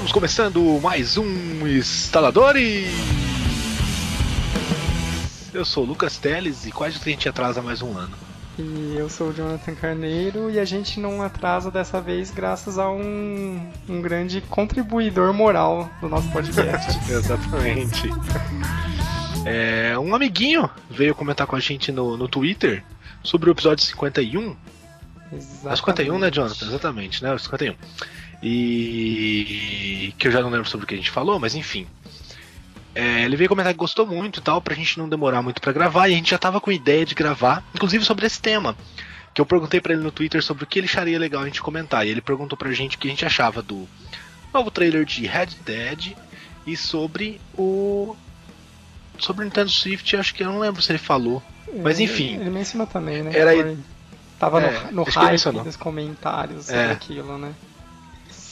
Estamos começando mais um Instaladores! Eu sou o Lucas Teles e quase a gente atrasa mais um ano. E eu sou o Jonathan Carneiro e a gente não atrasa dessa vez graças a um, um grande contribuidor moral do nosso podcast. Exatamente. É, um amiguinho veio comentar com a gente no, no Twitter sobre o episódio 51. Exatamente. É o 51, né, Jonathan? Exatamente, né? O 51. E que eu já não lembro sobre o que a gente falou, mas enfim. É, ele veio comentar que gostou muito e tal, pra gente não demorar muito pra gravar, e a gente já tava com ideia de gravar, inclusive sobre esse tema. Que eu perguntei pra ele no Twitter sobre o que ele acharia legal a gente comentar, e ele perguntou pra gente o que a gente achava do novo trailer de Red Dead e sobre o. Sobre o Nintendo Swift, acho que eu não lembro se ele falou. Mas Ele- enfim. Ele mencionou também, né? Era- Foi- Tava É, no, no ele hype dos comentários É. aquilo, né?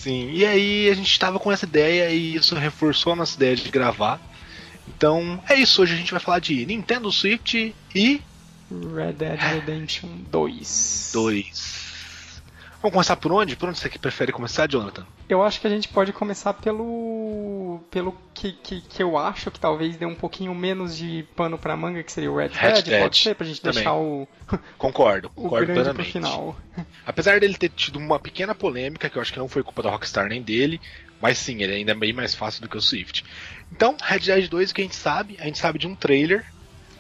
Sim, e aí a gente tava com essa ideia e isso reforçou a nossa ideia de gravar. Então é isso, hoje a gente vai falar de Nintendo Swift e Red Dead Redemption 2. 2. Vamos começar por onde? Por onde você que prefere começar, Jonathan? Eu acho que a gente pode começar pelo. pelo que, que, que eu acho que talvez dê um pouquinho menos de pano pra manga, que seria o Red, Dead. Pode ser, pra gente também. deixar o, Concordo, o concordo grande pro plenamente. final. Apesar dele ter tido uma pequena polêmica, que eu acho que não foi culpa da Rockstar nem dele, mas sim, ele ainda é bem mais fácil do que o Swift. Então, Red Dead 2, o que a gente sabe? A gente sabe de um trailer,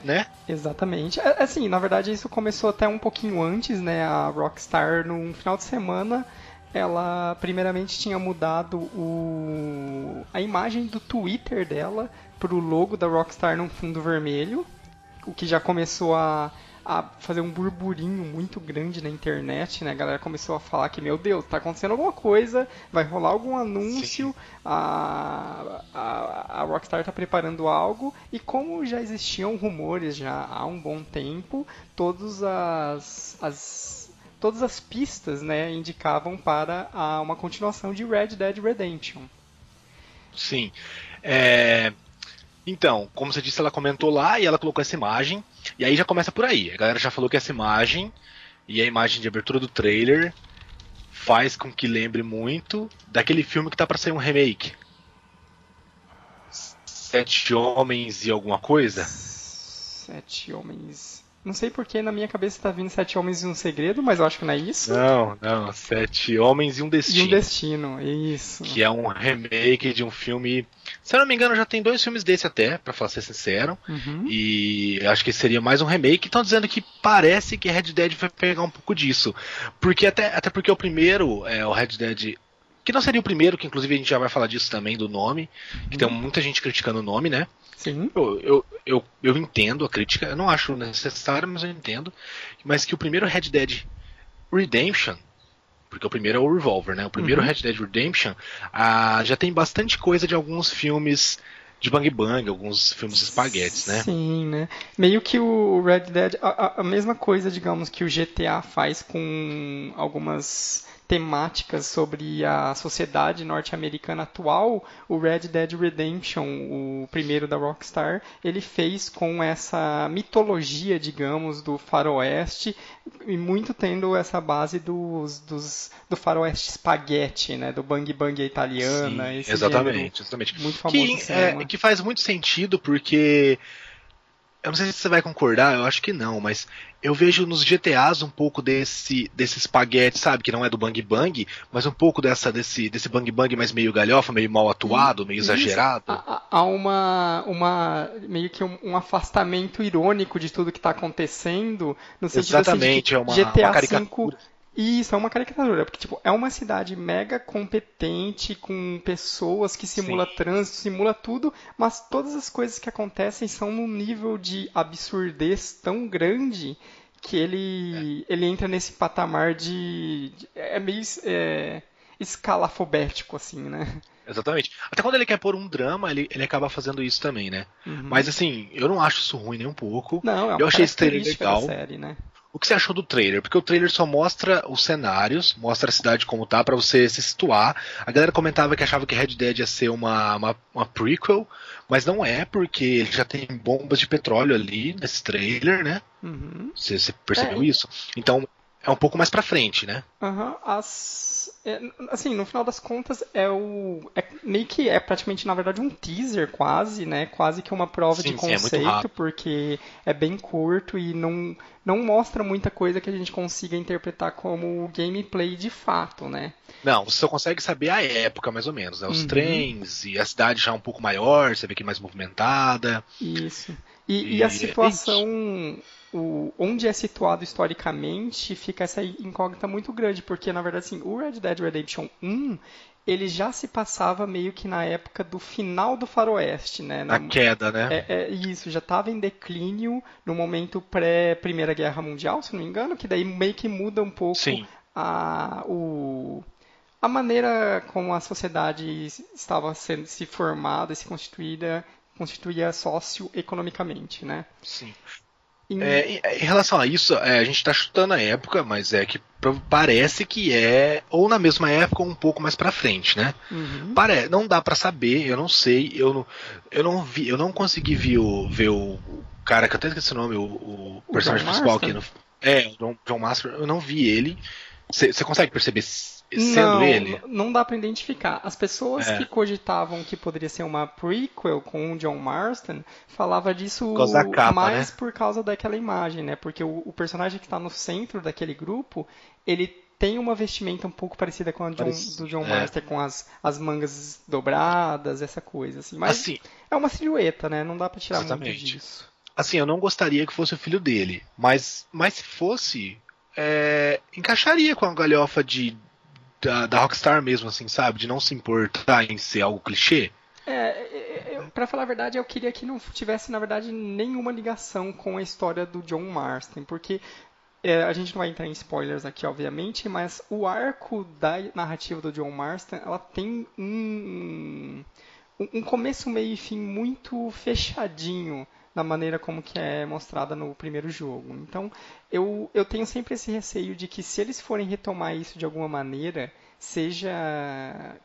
né? Exatamente. É, Assim, na verdade isso começou até um pouquinho antes, né? A Rockstar, num final de semana, ela primeiramente tinha mudado o... a imagem do Twitter dela pro logo da Rockstar num fundo vermelho, o que já começou a, a fazer um burburinho muito grande na internet, né? A galera começou a falar que, meu Deus, tá acontecendo alguma coisa, vai rolar algum anúncio, a, a, a Rockstar tá preparando algo, e como já existiam rumores já há um bom tempo, todas as, as todas as pistas, né, indicavam para a, uma continuação de Red Dead Redemption. Sim. É, Então, como você disse, ela comentou lá e ela colocou essa imagem. E aí já começa por aí. A galera já falou que essa imagem e a imagem de abertura do trailer faz com que lembre muito daquele filme que tá pra sair um remake. Sete Homens e alguma coisa? Sete homens. Não sei porque na minha cabeça tá vindo Sete Homens e um Segredo, mas eu acho que não é isso. Não, não. Sete Homens e um E Destino. um Destino, isso. que é um remake de um filme. Se eu não me engano, já tem dois filmes desse até, pra falar ser sincero. Uhum. E acho que seria mais um remake. Estão dizendo que parece que Red Dead vai pegar um pouco disso. Porque até, até porque o primeiro, é, o Red Dead. Que não seria o primeiro, que inclusive a gente já vai falar disso também, do nome. Que tem muita gente criticando o nome, né? Sim. Eu, eu, eu, eu entendo a crítica, eu não acho necessário, mas eu entendo. Mas que o primeiro Red Dead Redemption, porque o primeiro é o Revolver, né? O primeiro Uhum. Red Dead Redemption ah, já tem bastante coisa de alguns filmes de Bang Bang, alguns filmes espaguetes, né? Sim, né? Meio que o Red Dead, a, a- a mesma coisa, digamos, que o GTA faz com algumas temáticas sobre a sociedade norte-americana atual, o Red Dead Redemption, o primeiro da Rockstar, ele fez com essa mitologia, digamos, do faroeste, e muito tendo essa base dos, dos, do faroeste espaguete, né? Do bang bang italiana, Sim, exatamente, exatamente. muito famoso Que, é, que faz muito sentido porque eu não sei se você vai concordar, eu acho que não, mas eu vejo nos GTAs um pouco desse desse espaguete, sabe, que não é do bang bang, mas um pouco dessa desse desse bang bang mais meio galhofa, meio mal atuado, meio Isso. exagerado. Há, há, uma uma meio que um, um afastamento irônico de tudo que está acontecendo, no sentido Exatamente, assim, de que é uma, GTA uma caricatura. 5 isso é uma caricatura, porque tipo, é uma cidade mega competente, com pessoas que simula Sim. trânsito, simula tudo, mas todas as coisas que acontecem são num nível de absurdez tão grande que ele, é. ele entra nesse patamar de. de é meio é, escalafobético, assim, né? Exatamente. Até quando ele quer pôr um drama, ele, ele acaba fazendo isso também, né? Uhum. Mas assim, eu não acho isso ruim nem um pouco. Não, é uma eu achei isso legal. Série, né? O que você achou do trailer? Porque o trailer só mostra os cenários, mostra a cidade como tá, pra você se situar. A galera comentava que achava que Red Dead ia ser uma, uma, uma prequel, mas não é, porque ele já tem bombas de petróleo ali nesse trailer, né? Uhum. Você, você percebeu É. isso? Então, é um pouco mais pra frente, né? Aham, as. é, assim, no final das contas, é o. É, meio que é praticamente, na verdade, um teaser, quase, né? Quase que uma prova Sim, de sim, é conceito, porque é bem curto e não, não mostra muita coisa que a gente consiga interpretar como gameplay de fato, né? Não, você só consegue saber a época, mais ou menos, né? Os Uhum. trens e a cidade já um pouco maior, você vê que é mais movimentada. Isso. E, e E a situação, o, onde é situado historicamente, fica essa incógnita muito grande, porque na verdade assim, o Red Dead Redemption 1, ele já se passava meio que na época do final do faroeste, né? Na Na- queda, né? é, é isso, já estava em declínio no momento pré-Primeira Guerra Mundial, se não me engano, que daí meio que muda um pouco Sim. a, o, a maneira como a sociedade estava sendo se formada e se constituída, constituía socioeconomicamente, né? Sim. E- É, em, em relação a isso, é, a gente tá chutando a época, mas é que parece que é ou na mesma época ou um pouco mais pra frente, né? Uhum. Pare... Não dá pra saber, eu não sei, eu não, eu não vi, eu não consegui ver o, ver o, cara que eu até esqueci o nome, o, o O personagem John principal Marston? aqui no, é, o John, John Master, eu não vi ele. Você consegue perceber sendo não, ele? não dá pra identificar. As pessoas É. que cogitavam que poderia ser uma prequel com o John Marston falava disso Por capa, mais né? por causa daquela imagem, né? Porque o, o personagem que está no centro daquele grupo, ele tem uma vestimenta um pouco parecida com a John- do John é. Marston, com as, as mangas dobradas, essa coisa assim. Mas Assim, é uma silhueta, né? Não dá pra tirar muito Exatamente. disso. assim, eu não gostaria que fosse o filho dele, mas, mas se fosse, é, encaixaria com a galhofa de da, da Rockstar mesmo, assim, sabe? De não se importar em ser algo clichê. É, eu, pra falar a verdade, eu queria que não tivesse, na verdade, nenhuma ligação com a história do John Marston, porque é, a gente não vai entrar em spoilers aqui, obviamente, mas o arco da narrativa do John Marston, ela tem um- um começo, meio e fim muito fechadinho na maneira como que é mostrada no primeiro jogo. Então, eu, eu tenho sempre esse receio de que se eles forem retomar isso de alguma maneira, seja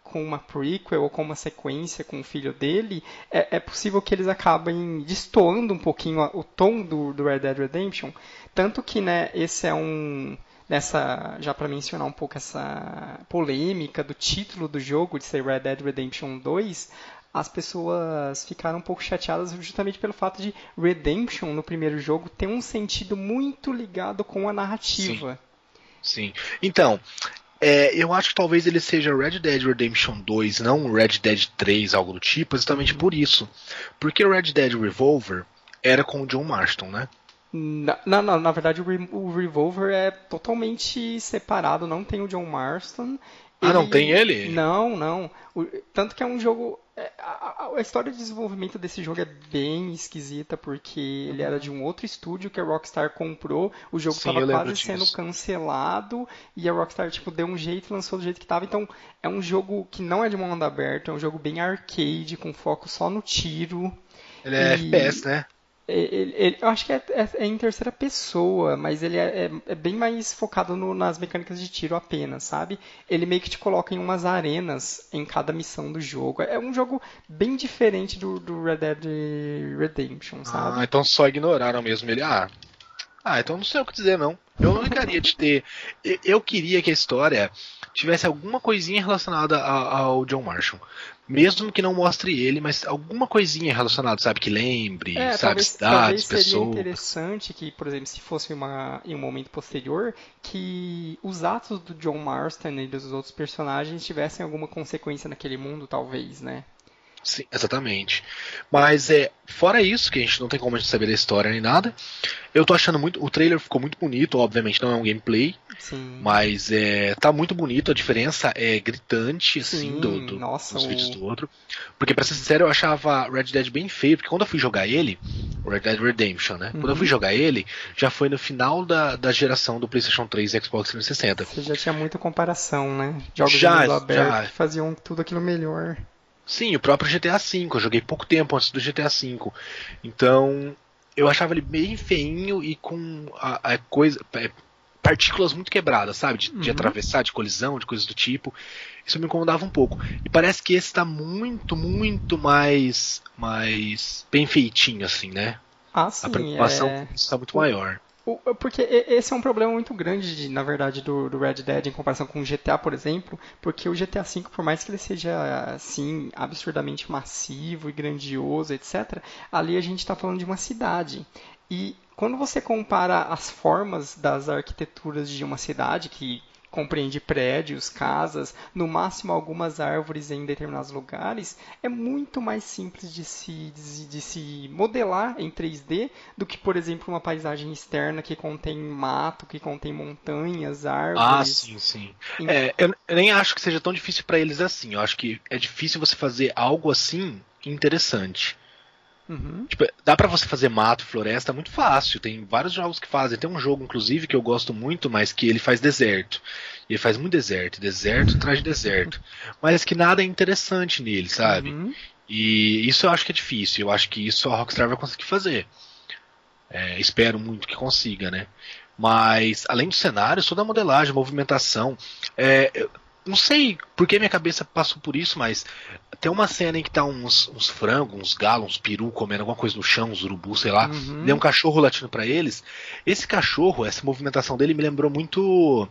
com uma prequel ou com uma sequência com o filho dele, é, é possível que eles acabem destoando um pouquinho o tom do, do Red Dead Redemption. Tanto que, né, esse é um. Nessa, já para mencionar um pouco essa polêmica do título do jogo de ser Red Dead Redemption 2, as pessoas ficaram um pouco chateadas justamente pelo fato de Redemption no primeiro jogo ter um sentido muito ligado com a narrativa. Sim. Então, é, eu acho que talvez ele seja Red Dead Redemption 2, não Red Dead 3, algo do tipo, exatamente por isso. Porque o Red Dead Revolver era com o John Marston, né? Na, na, na- na verdade, o, Re- o Revolver é totalmente separado, não tem o John Marston. Ah, não tem ele? Não, não. O- tanto que é um jogo. é, a, a- a história de desenvolvimento desse jogo é bem esquisita, porque ele era de um outro estúdio que a Rockstar comprou. O jogo estava quase sendo disso. cancelado e a Rockstar tipo, deu um jeito e lançou do jeito que estava. Então, é um jogo que não é de mundo aberto, é um jogo bem arcade, com foco só no tiro. Ele é E- FPS, né? Ele- ele- eu acho que é, é- é em terceira pessoa, mas ele é, é- é bem mais focado no- nas mecânicas de tiro apenas, sabe? Ele meio que te coloca em umas arenas em cada missão do jogo. É um jogo bem diferente do, do Red Dead Redemption, sabe? Ah, então só ignoraram mesmo ele. Ah, ah, então não sei o que dizer, não. Eu não ligaria de ter. eu- queria que a história tivesse alguma coisinha relacionada a- ao John Marshall. Mesmo que não mostre ele, mas alguma coisinha relacionada, sabe? Que lembre, É, sabe? talvez, Cidades, talvez seria pessoas. interessante que, por exemplo, se fosse uma, em um momento posterior, que os atos do John Marston e dos outros personagens tivessem alguma consequência naquele mundo, talvez, né? Sim, exatamente. Mas é, fora isso, que a gente não tem como a gente saber da história nem nada, eu tô achando muito. O trailer ficou muito bonito, obviamente não é um gameplay, Sim. mas é, tá muito bonito, a diferença é gritante, assim, Sim, do, do, nossa, dos o- vídeos do outro. Porque, pra ser sincero, eu achava Red Dead bem feio, porque quando eu fui jogar ele, Red Dead Redemption, né? Quando eu fui Uhum. jogar ele, já foi no final da, da geração do PlayStation 3 e Xbox 360. Você já tinha muita comparação, né? Jogos Já, de mundo aberto já. que faziam tudo aquilo melhor. Sim, o próprio GTA V, eu joguei pouco tempo antes do GTA V. Então, eu achava ele bem feinho e com a, a coisa. Partículas muito quebradas, sabe? De, de Uhum. atravessar, de colisão, de coisas do tipo. Isso me incomodava um pouco. E parece que esse tá muito, muito mais. mais bem feitinho, assim, né? Ah, A sim, preocupação é... está muito maior. Porque esse é um problema muito grande, de, na verdade, do, do, Red Dead em comparação com o GTA, por exemplo, porque o GTA V, por mais que ele seja, assim, absurdamente massivo e grandioso, etc., ali a gente está falando de uma cidade. E quando você compara as formas das arquiteturas de uma cidade, que compreende prédios, casas, no máximo algumas árvores em determinados lugares, é muito mais simples de se, de, de, se modelar em 3D do que, por exemplo, uma paisagem externa que contém mato, que contém montanhas, árvores. Ah, sim, sim. É, eu, eu nem acho que seja tão difícil para eles assim. Eu acho que é difícil você fazer algo assim interessante. Uhum. Tipo, dá para você fazer mato, floresta muito fácil. Tem vários jogos que fazem. Tem um jogo, inclusive, que eu gosto muito, mas que ele faz deserto. Ele faz muito deserto, deserto atrás de deserto. Mas que nada é interessante nele, sabe? Uhum. E isso eu acho que é difícil. Eu acho que isso a Rockstar vai conseguir fazer. É, espero muito que consiga, né? Mas além do cenário, toda a modelagem, movimentação. É, não sei por que minha cabeça passou por isso, mas tem uma cena em que tá uns, uns frangos, uns galos, uns peru comendo alguma coisa no chão, uns urubu, sei lá. Uhum. Tem um cachorro latindo para eles. Esse cachorro, essa movimentação dele me lembrou muito.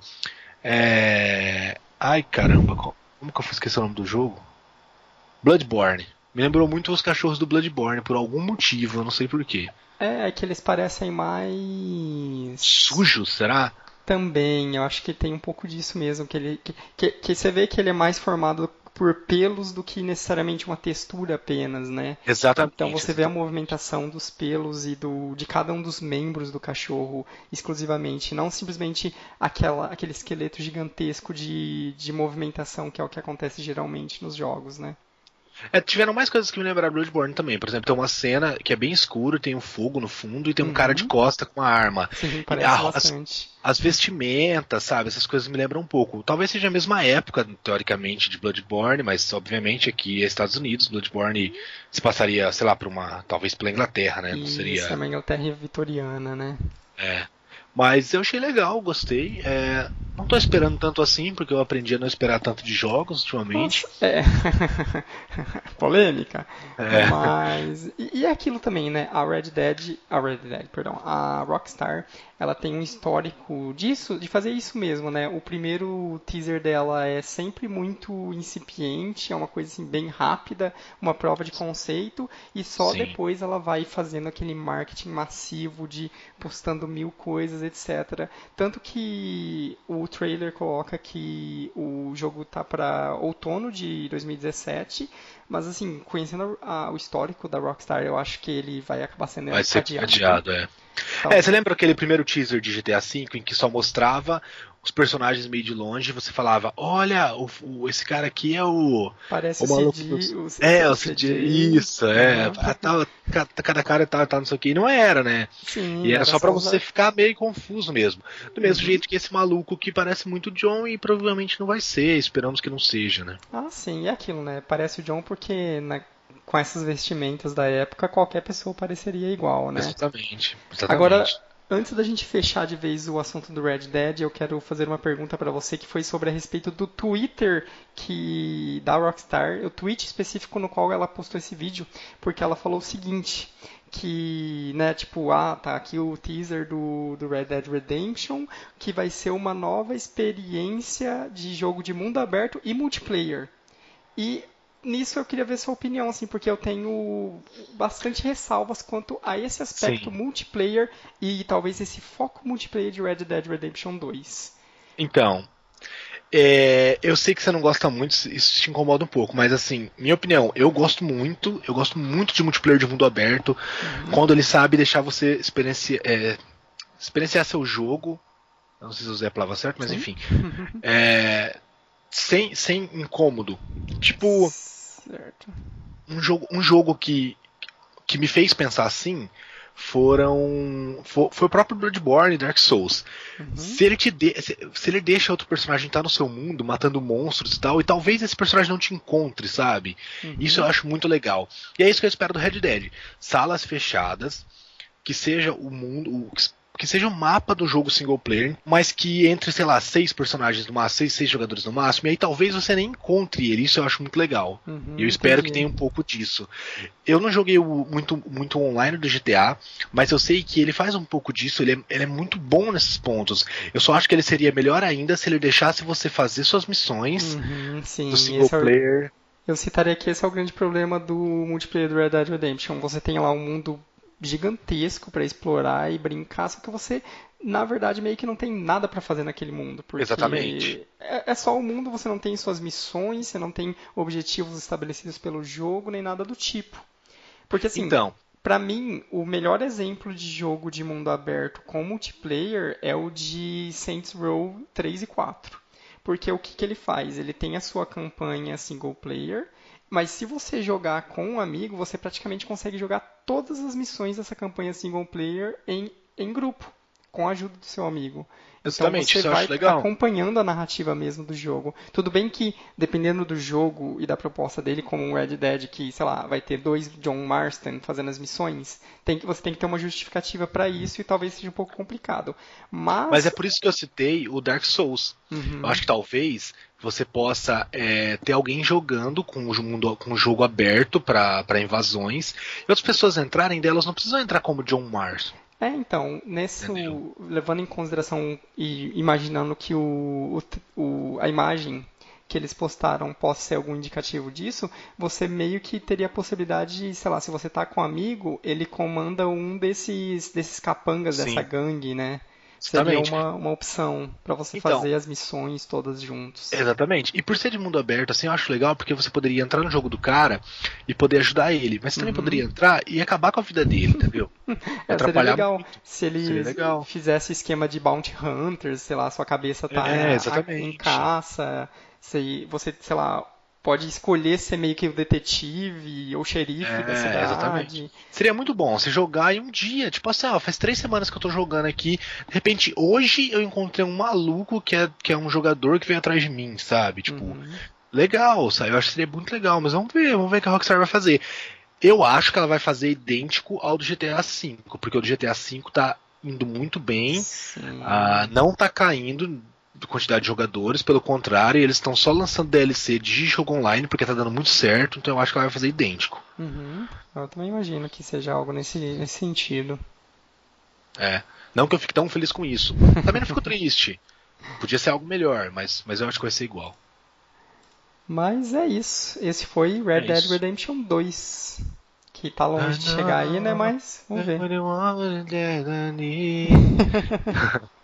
É... Ai caramba, como que eu esqueci o nome do jogo? Bloodborne. Me lembrou muito os cachorros do Bloodborne, por algum motivo, eu não sei porquê. É, é que eles parecem mais. Sujos, será? Também, eu acho que tem um pouco disso mesmo, que ele que, que, que, você vê que ele é mais formado por pelos do que necessariamente uma textura apenas, né? Exatamente. Então você vê a movimentação dos pelos e do de cada um dos membros do cachorro exclusivamente, não simplesmente aquela, aquele esqueleto gigantesco de, de movimentação que é o que acontece geralmente nos jogos, né? É, tiveram mais coisas que me lembraram Bloodborne também. Por exemplo, tem uma cena que é bem escuro, tem um fogo no fundo e tem um uhum. cara de costa com uma arma. Sim, parece a, bastante. As, as, vestimentas, sabe? Essas coisas me lembram um pouco. Talvez seja a mesma época, teoricamente, de Bloodborne, mas obviamente aqui é Estados Unidos. Bloodborne se passaria, sei lá, por uma. talvez pela Inglaterra, né? Não Isso, seria. é uma Inglaterra vitoriana, né? É. Mas eu achei legal, gostei. É, não tô esperando tanto assim, porque eu aprendi a não esperar tanto de jogos ultimamente. Nossa, é. Polêmica. É. Mas. E, e é aquilo também, né? A Red Dead. A Red Dead, perdão. A Rockstar ela tem um histórico disso, de fazer isso mesmo, né? O primeiro teaser dela é sempre muito incipiente, é uma coisa assim bem rápida, uma prova de conceito, e só Sim. depois ela vai fazendo aquele marketing massivo de postando mil coisas, etc. Tanto que o trailer coloca que o jogo tá para outono de 2017, mas assim, conhecendo a, o histórico da Rockstar, eu acho que ele vai acabar sendo vai ser adiado. adiado é. Então, é, você lembra aquele primeiro teaser de GTA V em que só mostrava os personagens meio de longe e você falava, olha, o, o, esse cara aqui é o. Parece o, maluco CD, o, É, o CD, isso, é. Uhum. Tá, cada cara tá, tá não sei o que. E não era, né? Sim, e era, só para você ficar meio confuso mesmo. Do mesmo uhum. jeito que esse maluco que parece muito o John e provavelmente não vai ser, esperamos que não seja, né? Ah, sim, é aquilo, né? Parece o John porque na, com essas vestimentas da época, qualquer pessoa pareceria igual, né? Exatamente. exatamente. Agora, antes da gente fechar de vez o assunto do Red Dead, eu quero fazer uma pergunta para você que foi sobre a respeito do Twitter que da Rockstar, o tweet específico no qual ela postou esse vídeo, porque ela falou o seguinte, que, né, tipo, ah, tá aqui o teaser do, do Red Dead Redemption, que vai ser uma nova experiência de jogo de mundo aberto e multiplayer. E nisso eu queria ver sua opinião, assim, porque eu tenho bastante ressalvas quanto a esse aspecto Sim. multiplayer e talvez esse foco multiplayer de Red Dead Redemption 2. Então, é, eu sei que você não gosta muito, isso te incomoda um pouco, mas assim, minha opinião, eu gosto muito, eu gosto muito de multiplayer de mundo aberto, uhum. quando ele sabe deixar você experienciar, é, experienciar seu jogo. Não sei se usei a palavra certa, mas Sim. enfim. é, sem, sem incômodo. Tipo. Certo. Um jogo, um jogo que, que me fez pensar assim foram foi, foi o próprio Bloodborne e Dark Souls. Uhum. Se ele te de, se, se, ele deixa outro personagem estar no seu mundo, matando monstros e tal, e talvez esse personagem não te encontre, sabe? Uhum. Isso eu acho muito legal. E é isso que eu espero do Red Dead. Salas fechadas, que seja o mundo, o, que seja um mapa do jogo single player, mas que entre, sei lá, seis personagens no máximo, seis, seis jogadores no máximo, e aí talvez você nem encontre ele. Isso eu acho muito legal. Uhum, eu espero entendi. que tenha um pouco disso. Eu não joguei muito, muito online do GTA, mas eu sei que ele faz um pouco disso, ele é, ele é muito bom nesses pontos. Eu só acho que ele seria melhor ainda se ele deixasse você fazer suas missões Uhum, sim, do single esse é o- player. Eu citaria que esse é o grande problema do multiplayer do Red Dead Redemption. Você tem lá um mundo gigantesco para explorar e brincar, só que você, na verdade, meio que não tem nada para fazer naquele mundo. Porque Exatamente. É, é só o mundo, você não tem suas missões, você não tem objetivos estabelecidos pelo jogo, nem nada do tipo. Porque assim, Então, Pra mim, o melhor exemplo de jogo de mundo aberto com multiplayer é o de Saints Row 3 e 4. Porque o que, que ele faz? Ele tem a sua campanha single player, mas se você jogar com um amigo, você praticamente consegue jogar todas as missões dessa campanha single player em, em grupo, com a ajuda do seu amigo. Exatamente, então você vai acompanhando a narrativa mesmo do jogo. Tudo bem que, dependendo do jogo e da proposta dele, como um Red Dead, que, sei lá, vai ter dois John Marston fazendo as missões, tem que, você tem que ter uma justificativa para isso e talvez seja um pouco complicado. Mas, mas é por isso que eu citei o Dark Souls. Uhum. Eu acho que talvez você possa é, ter alguém jogando com o mundo com o jogo aberto para invasões e outras pessoas entrarem delas não precisam entrar como John Mars. É, então, nesse, Entendeu? levando em consideração e imaginando que o, o- o- a imagem que eles postaram possa ser algum indicativo disso, você meio que teria a possibilidade de, sei lá, se você tá com um amigo, ele comanda um desses, desses capangas Sim. dessa gangue, né? Seria Exatamente. uma, uma opção para você Então. fazer as missões todas juntos. Exatamente. E por ser de mundo aberto, assim, eu acho legal porque você poderia entrar no jogo do cara e poder ajudar ele. Mas você também Uhum. poderia entrar e acabar com a vida dele, entendeu? É, seria legal muito. se ele Seria legal. fizesse esquema de Bounty Hunters, sei lá, sua cabeça tá É, em caça, sei- você, sei lá, pode escolher ser meio que o detetive ou xerife É, da cidade. exatamente. Seria muito bom você jogar em um dia. Tipo assim, ó, faz três semanas que eu tô jogando aqui. De repente, hoje eu encontrei um maluco que é, que é um jogador que veio atrás de mim, sabe? Tipo, Uhum. legal, sabe? Eu acho que seria muito legal, mas vamos ver, vamos ver o que a Rockstar vai fazer. Eu acho que ela vai fazer idêntico ao do GTA V, porque o do GTA V tá indo muito bem, ah, não tá caindo quantidade de jogadores, pelo contrário, eles estão só lançando DLC de jogo online porque tá dando muito certo, então eu acho que ela vai fazer idêntico. Uhum. Eu também imagino que seja algo nesse, nesse sentido. É. Não que eu fique tão feliz com isso. Também não fico triste. Podia ser algo melhor, mas, mas eu acho que vai ser igual. Mas é isso. Esse foi Red É Dead isso. Redemption 2. Que tá longe de Ah, chegar aí, né? não. Mas vamos ver.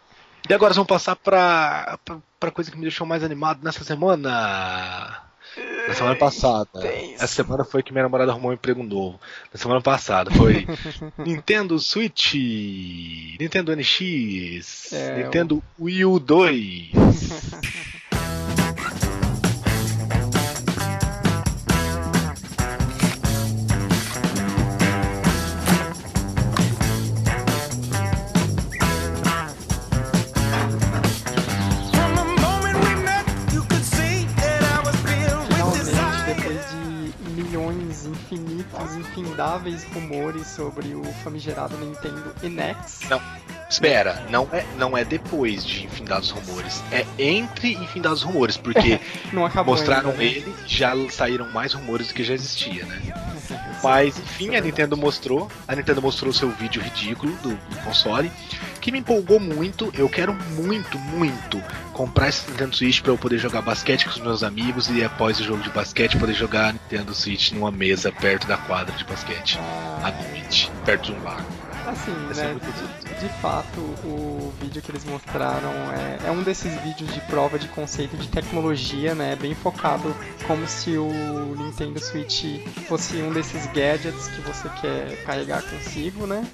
E agora vamos passar pra, pra, pra coisa que me deixou mais animado nessa semana. Na semana passada. Essa semana foi que minha namorada arrumou um emprego novo. Na semana passada foi Nintendo Switch, Nintendo NX, É, Nintendo Wii U 2. infinitos, infindáveis rumores sobre o famigerado Nintendo NX. Não, espera, não é, não é depois de Infindados Rumores, é entre Infindados Rumores, porque Não acabou mostraram ainda, né? ele e já saíram mais rumores do que já existia, né? Mas enfim, a Nintendo mostrou, a Nintendo mostrou o seu vídeo ridículo do, do console, que me empolgou muito. Eu quero muito, muito comprar esse Nintendo Switch para eu poder jogar basquete com os meus amigos e após o jogo de basquete poder jogar Nintendo Switch numa mesa perto da quadra de basquete à noite, perto de um lago. assim, né? De, de fato, o vídeo que eles mostraram é, é um desses vídeos de prova de conceito de tecnologia, né? Bem focado como se o Nintendo Switch fosse um desses gadgets que você quer carregar consigo, né?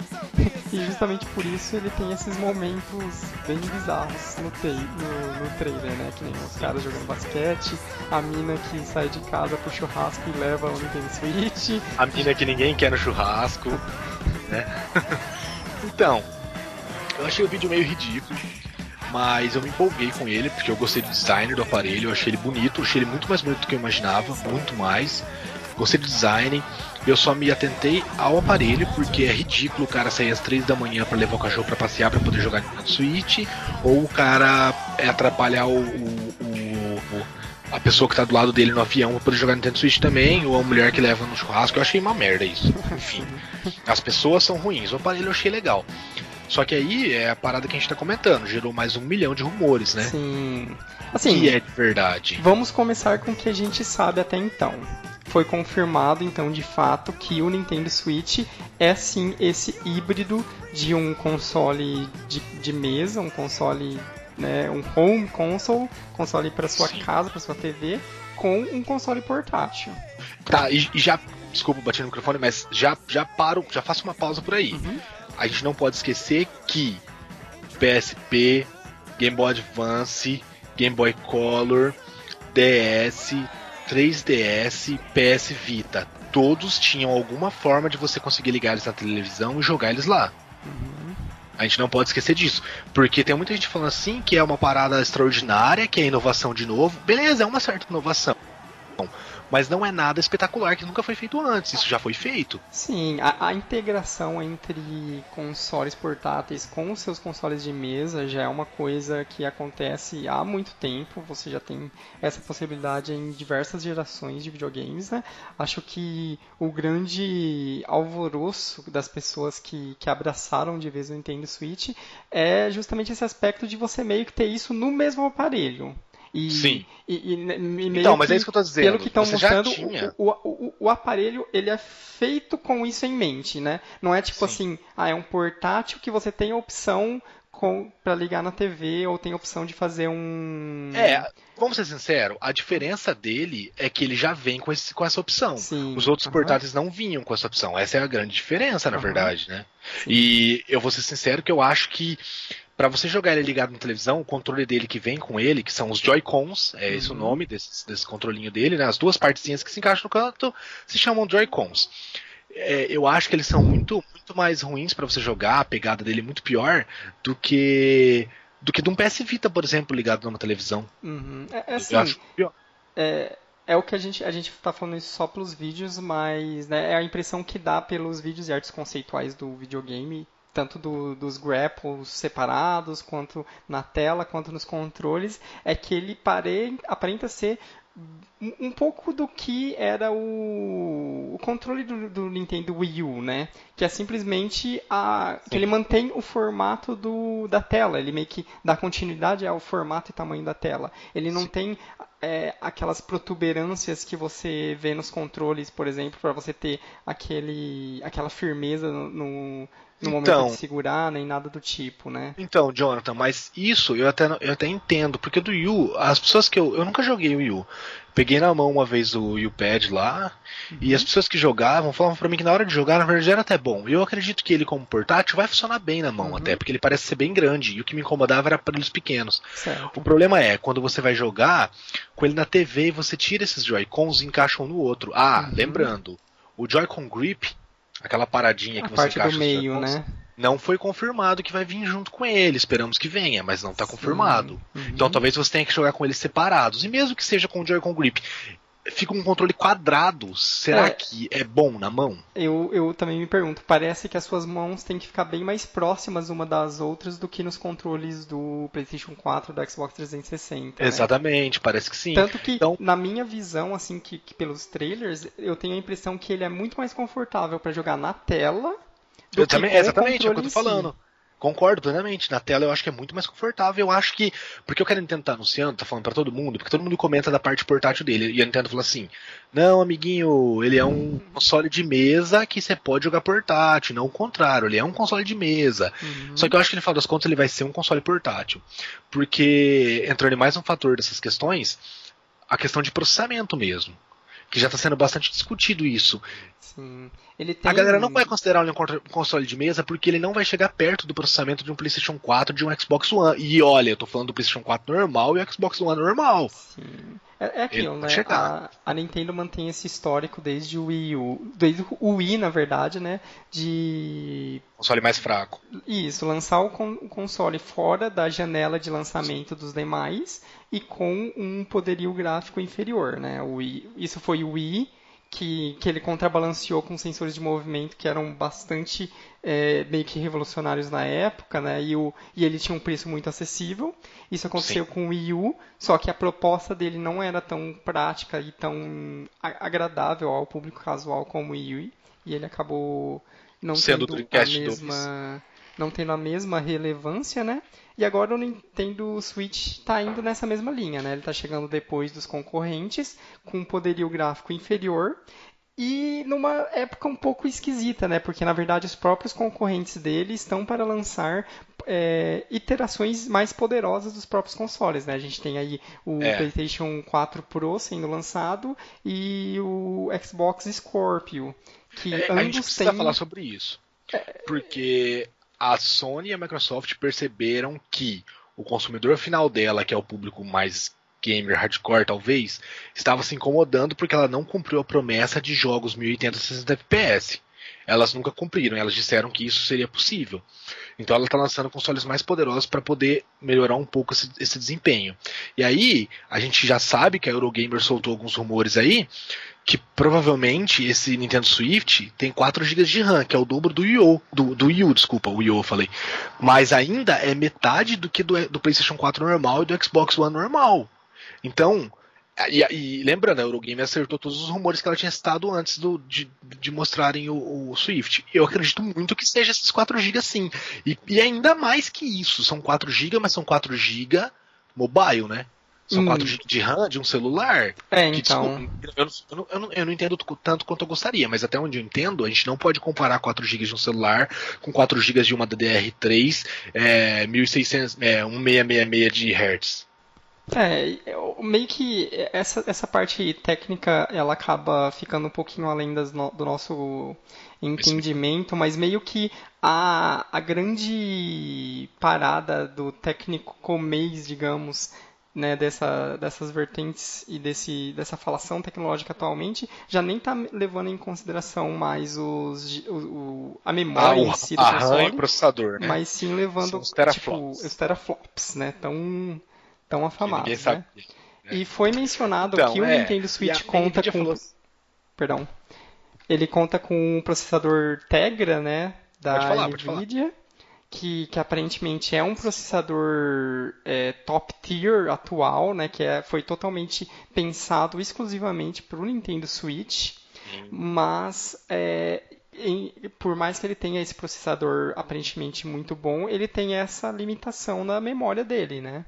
E justamente por isso ele tem esses momentos bem bizarros no, no, no trailer, né? Que nem os caras jogando basquete, a mina que sai de casa pro churrasco e leva o Nintendo Switch. A mina que ninguém quer no churrasco, né? então, eu achei o vídeo meio ridículo, mas eu me empolguei com ele, porque eu gostei do design do aparelho, eu achei ele bonito, eu achei ele muito mais bonito do que eu imaginava, muito mais. Gostei do design. Eu só me atentei ao aparelho, porque é ridículo o cara sair às 3 da manhã pra levar o cachorro pra passear pra poder jogar no Switch, ou o cara é atrapalhar o, o- o- o- a pessoa que tá do lado dele no avião pra poder jogar Nintendo Switch também, ou a mulher que leva no churrasco. Eu achei uma merda isso. Enfim, as pessoas são ruins. O aparelho eu achei legal. Só que aí é a parada que a gente tá comentando, gerou mais um milhão de rumores, né? Sim. Assim, Que é de verdade. Vamos começar com o que a gente sabe até então. Foi confirmado, então, de fato, que o Nintendo Switch é sim esse híbrido de um console de, de mesa, um console, né, um home console, console para sua Sim. casa, para sua TV, com um console portátil. Tá, e, e já. Desculpa bater no microfone, mas já, já paro, já faço uma pausa por aí. Uhum. A gente não pode esquecer que PSP, Game Boy Advance, Game Boy Color, DS, 3DS, PS Vita, todos tinham alguma forma de você conseguir ligar eles na televisão e jogar eles lá. A gente não pode esquecer disso, porque tem muita gente falando assim que é uma parada extraordinária, que é inovação de novo. Beleza, é uma certa inovação. Mas não é nada espetacular que nunca foi feito antes. Isso já foi feito. Sim, a, a integração entre consoles portáteis com seus consoles de mesa já é uma coisa que acontece há muito tempo. Você já tem essa possibilidade em diversas gerações de videogames, né? Acho que o grande alvoroço das pessoas que, que abraçaram de vez o Nintendo Switch é justamente esse aspecto de você meio que ter isso no mesmo aparelho. E, Sim. E, e- e meio Então, mas é isso que eu tô dizendo. Pelo que estão mostrando, o, o, o, o aparelho ele é feito com isso em mente, né? Não é tipo Sim. assim, ah, é um portátil que você tem a opção para ligar na TV ou tem a opção de fazer um. É, vamos ser sinceros, a diferença dele é que ele já vem com, esse, com essa opção. Sim. Os outros portáteis não vinham com essa opção. Essa é a grande diferença, na verdade, né? Sim. E eu vou ser sincero que eu acho que Pra você jogar ele ligado na televisão, o controle dele que vem com ele, que são os Joy-Cons, é esse o Uhum. nome desse, desse controlinho dele, né? As duas partezinhas que se encaixam no canto se chamam Joy-Cons. É, eu acho que eles são muito, muito mais ruins pra você jogar, a pegada dele é muito pior do que do que de um PS Vita, por exemplo, ligado numa televisão. Uhum. É, é assim, eu acho pior. é, é o que a gente a gente está falando isso só pelos vídeos, mas né, é a impressão que dá pelos vídeos e artes conceituais do videogame, tanto do- dos grapples separados, quanto na tela, quanto nos controles, é que ele pare, aparenta ser um, pouco do que era o, o controle do, do Nintendo Wii U, né? Que é simplesmente a que Sim. ele mantém o formato do, da tela, ele meio que dá continuidade ao formato e tamanho da tela. Ele não Sim. tem é, aquelas protuberâncias que você vê nos controles, por exemplo, para você ter aquele, aquela firmeza no, no, no momento Então. de segurar, nem nada do tipo, né? Então, Jonathan, mas isso eu até, eu até entendo, porque do Wii U, as pessoas que eu. Eu nunca joguei o Wii U. Peguei na mão uma vez o Wii U Pad lá, e as pessoas que jogavam falavam pra mim que na hora de jogar, na verdade, era até bom. E eu acredito que ele, como portátil, vai funcionar bem na mão, Uhum. até, porque ele parece ser bem grande, e o que me incomodava era aparelhos pequenos. Certo. O problema é, quando você vai jogar com ele na TV, você tira esses Joy-Cons e encaixa um no outro. Ah, Uhum. lembrando, o Joy-Con Grip, aquela paradinha A que você parte encaixa do os meio, Joy-Cons, né? não foi confirmado que vai vir junto com ele. Esperamos que venha, mas não está confirmado. Uhum. Então talvez você tenha que jogar com eles separados. E mesmo que seja com o Joy-Con Grip, fica um controle quadrado. Será É. que é bom na mão? Eu, eu também me pergunto, parece que as suas mãos têm que ficar bem mais próximas uma das outras do que nos controles do PlayStation 4 e do Xbox 360. né? Exatamente, parece que sim. Tanto que, Então- na minha visão, assim, que, que pelos trailers, eu tenho a impressão que ele é muito mais confortável para jogar na tela do Eu que também, exatamente, é o que eu tô em si. Concordo plenamente. Na tela eu acho que é muito mais confortável. Eu acho que. Porque o que a Nintendo tá anunciando, tá falando pra todo mundo, porque todo mundo comenta da parte portátil dele. E a Nintendo fala assim: Não, amiguinho, ele é um console de mesa que você pode jogar portátil, não o contrário, ele é um console de mesa. Uhum. Só que eu acho que no final das contas ele vai ser um console portátil. Porque entrando em mais um fator dessas questões, a questão de processamento mesmo. Que já está sendo bastante discutido isso. Sim. Tem... A galera não vai considerar ele um con- console de mesa porque ele não vai chegar perto do processamento de um PlayStation 4 de um Xbox One. E olha, eu tô falando do PlayStation 4 normal e o Xbox One normal. Sim. É, é aquilo, né? A, a Nintendo mantém esse histórico desde o Wii U, desde o Wii, na verdade, né? De Console mais fraco. isso, lançar o, con- o console fora da janela de lançamento dos demais e com um poderio gráfico inferior, né? O Wii, isso foi o Wii que, que ele contrabalanceou com sensores de movimento que eram bastante é, meio que revolucionários na época, né? E, o, e ele tinha um preço muito acessível. Isso aconteceu Sim. com o Wii U, só que a proposta dele não era tão prática e tão agradável ao público casual como o Wii U. E ele acabou não Sendo tendo a Dreamcast 2. mesma não tendo a mesma relevância, né? E agora o Nintendo Switch está indo nessa mesma linha, né? Ele está chegando depois dos concorrentes, com um poderio gráfico inferior e numa época um pouco esquisita, né? Porque na verdade os próprios concorrentes dele estão para lançar é, iterações mais poderosas dos próprios consoles, né? A gente tem aí o É. PlayStation 4 Pro sendo lançado e o Xbox Scorpio, que É, a gente ambos precisa têm falar sobre isso. Porque a Sony e a Microsoft perceberam que o consumidor final dela, que é o público mais gamer hardcore talvez, estava se incomodando porque ela não cumpriu a promessa de jogos 1080 60 FPS. Elas nunca cumpriram, elas disseram que isso seria possível. Então ela está lançando consoles mais poderosos para poder melhorar um pouco esse, esse desempenho. E aí, a gente já sabe que a Eurogamer soltou alguns rumores aí que provavelmente esse Nintendo Switch tem 4 GB de RAM, que é o dobro do Wii do, do Wii U, desculpa, o Wii U eu falei. Mas ainda é metade do que do, do PlayStation 4 normal e do Xbox One normal. Então, e, e lembrando, a Eurogamer acertou todos os rumores que ela tinha citado antes do, de, de mostrarem o, o Swift. Eu acredito muito que seja esses 4 GB sim. E, e ainda mais que isso, são 4 GB, mas são 4 GB mobile, né? São Hum. 4 GB de RAM de um celular. É, Que, então. desculpa, eu, não, eu, não, eu, não, entendo tanto quanto eu gostaria, mas até onde eu entendo, a gente não pode comparar 4 GB de um celular com 4 GB de uma DDR3 é, 1600, é, 1666 de Hz. É, eu- meio que essa, essa parte técnica ela acaba ficando um pouquinho além das no- do nosso entendimento, mas meio que a, a grande parada do técnico comês, digamos, né, dessa, dessas vertentes e desse, dessa falação tecnológica atualmente, já nem está levando em consideração mais os, o, o- a Ah, memória o, em si do a console, o processador, né? mas sim levando os tipo, teraflops. os teraflops, né, tão, tão afamados, né? sabe. E foi mencionado Então, que o é, Nintendo Switch a conta com. falou- Perdão. Ele conta com um processador Tegra, né? Da falar. Nvidia. Que, que aparentemente é um processador é, top tier atual, né? Que é, foi totalmente pensado exclusivamente para o Nintendo Switch. Mas é, em- por mais que ele tenha esse processador aparentemente muito bom, ele tem essa limitação na memória dele, né?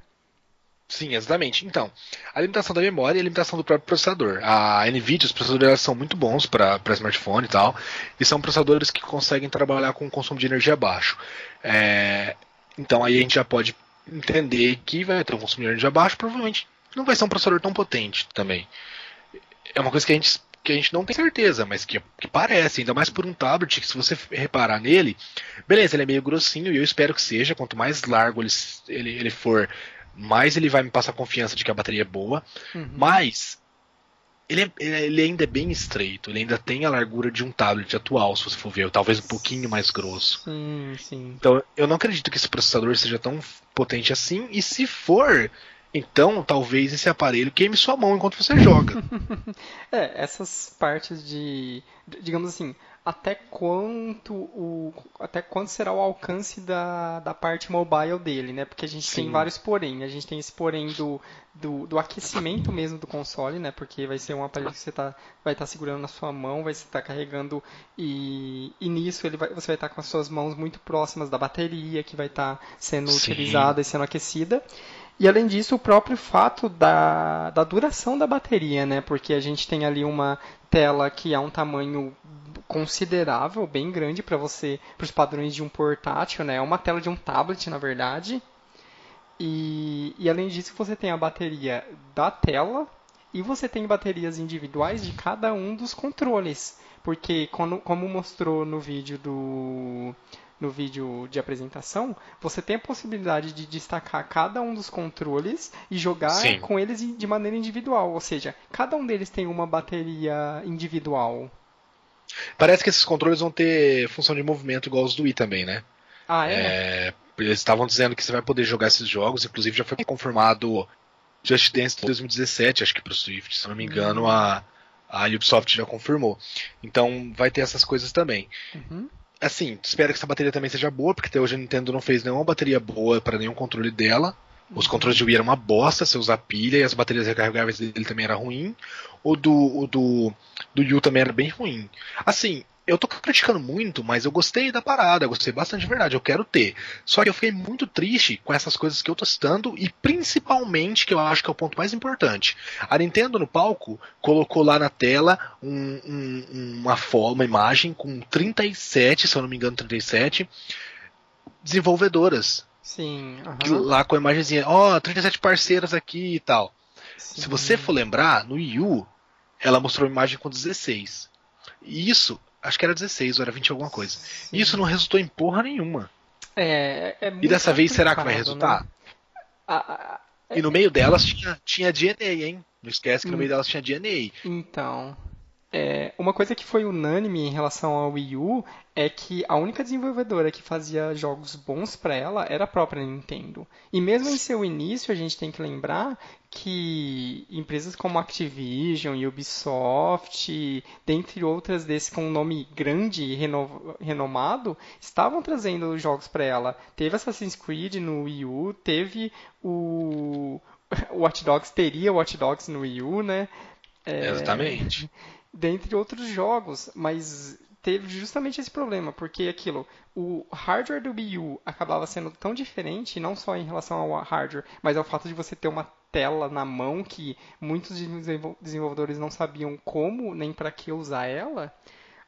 Sim, exatamente. Então, a limitação da memória e a limitação do próprio processador. A Nvidia, os processadores são muito bons para smartphone e tal, e são processadores que conseguem trabalhar com consumo de energia baixo. É, então aí a gente já pode entender que vai ter um consumo de energia baixo, provavelmente não vai ser um processador tão potente também. É uma coisa que a gente, que a gente não tem certeza, mas que, que parece, ainda mais por um tablet, que se você reparar nele, beleza, ele é meio grossinho e eu espero que seja, quanto mais largo ele, ele, ele for, mais ele vai me passar confiança de que a bateria é boa, Uhum. mas ele, é- ele ainda é bem estreito, ele ainda tem a largura de um tablet atual, se você for ver, talvez um pouquinho mais grosso. Sim, sim. Então eu não acredito que esse processador seja tão potente assim, e se for, então talvez esse aparelho queime sua mão enquanto você joga. É, essas partes de, digamos assim, até quanto o, até quanto será o alcance da, da parte mobile dele, né? Porque a gente tem Sim. vários porém. A gente tem esse porém do, do, do aquecimento mesmo do console, né? Porque vai ser um aparelho que você tá, vai estar segurando na sua mão, vai estar carregando e, e nisso ele vai, você vai estar com as suas mãos muito próximas da bateria que vai estar sendo Sim. utilizada e sendo aquecida. E além disso, o próprio fato da, da duração da bateria, né? Porque a gente tem ali uma tela que é um tamanho considerável, bem grande para você, para os padrões de um portátil, né? É uma tela de um tablet, na verdade. E, e além disso, você tem a bateria da tela e você tem baterias individuais de cada um dos controles. Porque, como mostrou no vídeo do no vídeo de apresentação, você tem a possibilidade de destacar cada um dos controles e jogar Sim. com eles de maneira individual. Ou seja, cada um deles tem uma bateria individual. Parece que esses controles vão ter função de movimento igual os do Wii também, né? Ah, é? É, eles estavam dizendo que você vai poder jogar esses jogos, inclusive já foi confirmado Just Dance 2017, acho que pro Swift, se não me engano, a, A Ubisoft já confirmou. Então vai ter essas coisas também. Uhum. Assim, espero que essa bateria também seja boa, porque até hoje a Nintendo não fez nenhuma bateria boa para nenhum controle dela. Os controles de Wii eram uma bosta, você usar pilha e as baterias recarregáveis dele também era ruim. O do, o do, do Yu também era bem ruim. Assim, eu tô criticando muito, mas eu gostei da parada, eu gostei bastante de verdade, eu quero ter. Só que eu fiquei muito triste com essas coisas que eu tô citando e principalmente, que eu acho que é o ponto mais importante. A Nintendo no palco colocou lá na tela um- um- uma, uma imagem com 37, se eu não me engano, 37 desenvolvedoras. Sim, aham. lá com a imagenzinha, ó, 37 parceiras aqui e tal. Sim. Se você for lembrar, no Wii U, ela mostrou uma imagem com 16. E isso, acho que era 16 ou era 20 alguma coisa. Sim. Isso não resultou em porra nenhuma. É, é E muito dessa vez, será que vai complicado, resultar? né? A- a- E no meio delas tinha, tinha DNA, hein? Não esquece que no Hum. meio delas tinha DNA. Então, é, uma coisa que foi unânime em relação ao Wii U é que a única desenvolvedora que fazia jogos bons para ela era a própria Nintendo. E mesmo em seu início, a gente tem que lembrar que empresas como Activision Ubisoft, dentre outras desse com um nome grande e reno- renomado, estavam trazendo jogos para ela. Teve Assassin's Creed no Wii U, teve o o Watch Dogs, teria Watch Dogs no Wii U, né? É, Exatamente. Dentre outros jogos, mas teve justamente esse problema, porque aquilo, o hardware do Wii U acabava sendo tão diferente, não só em relação ao hardware, mas ao fato de você ter uma tela na mão que muitos desenvol- desenvolvedores não sabiam como nem para que usar ela,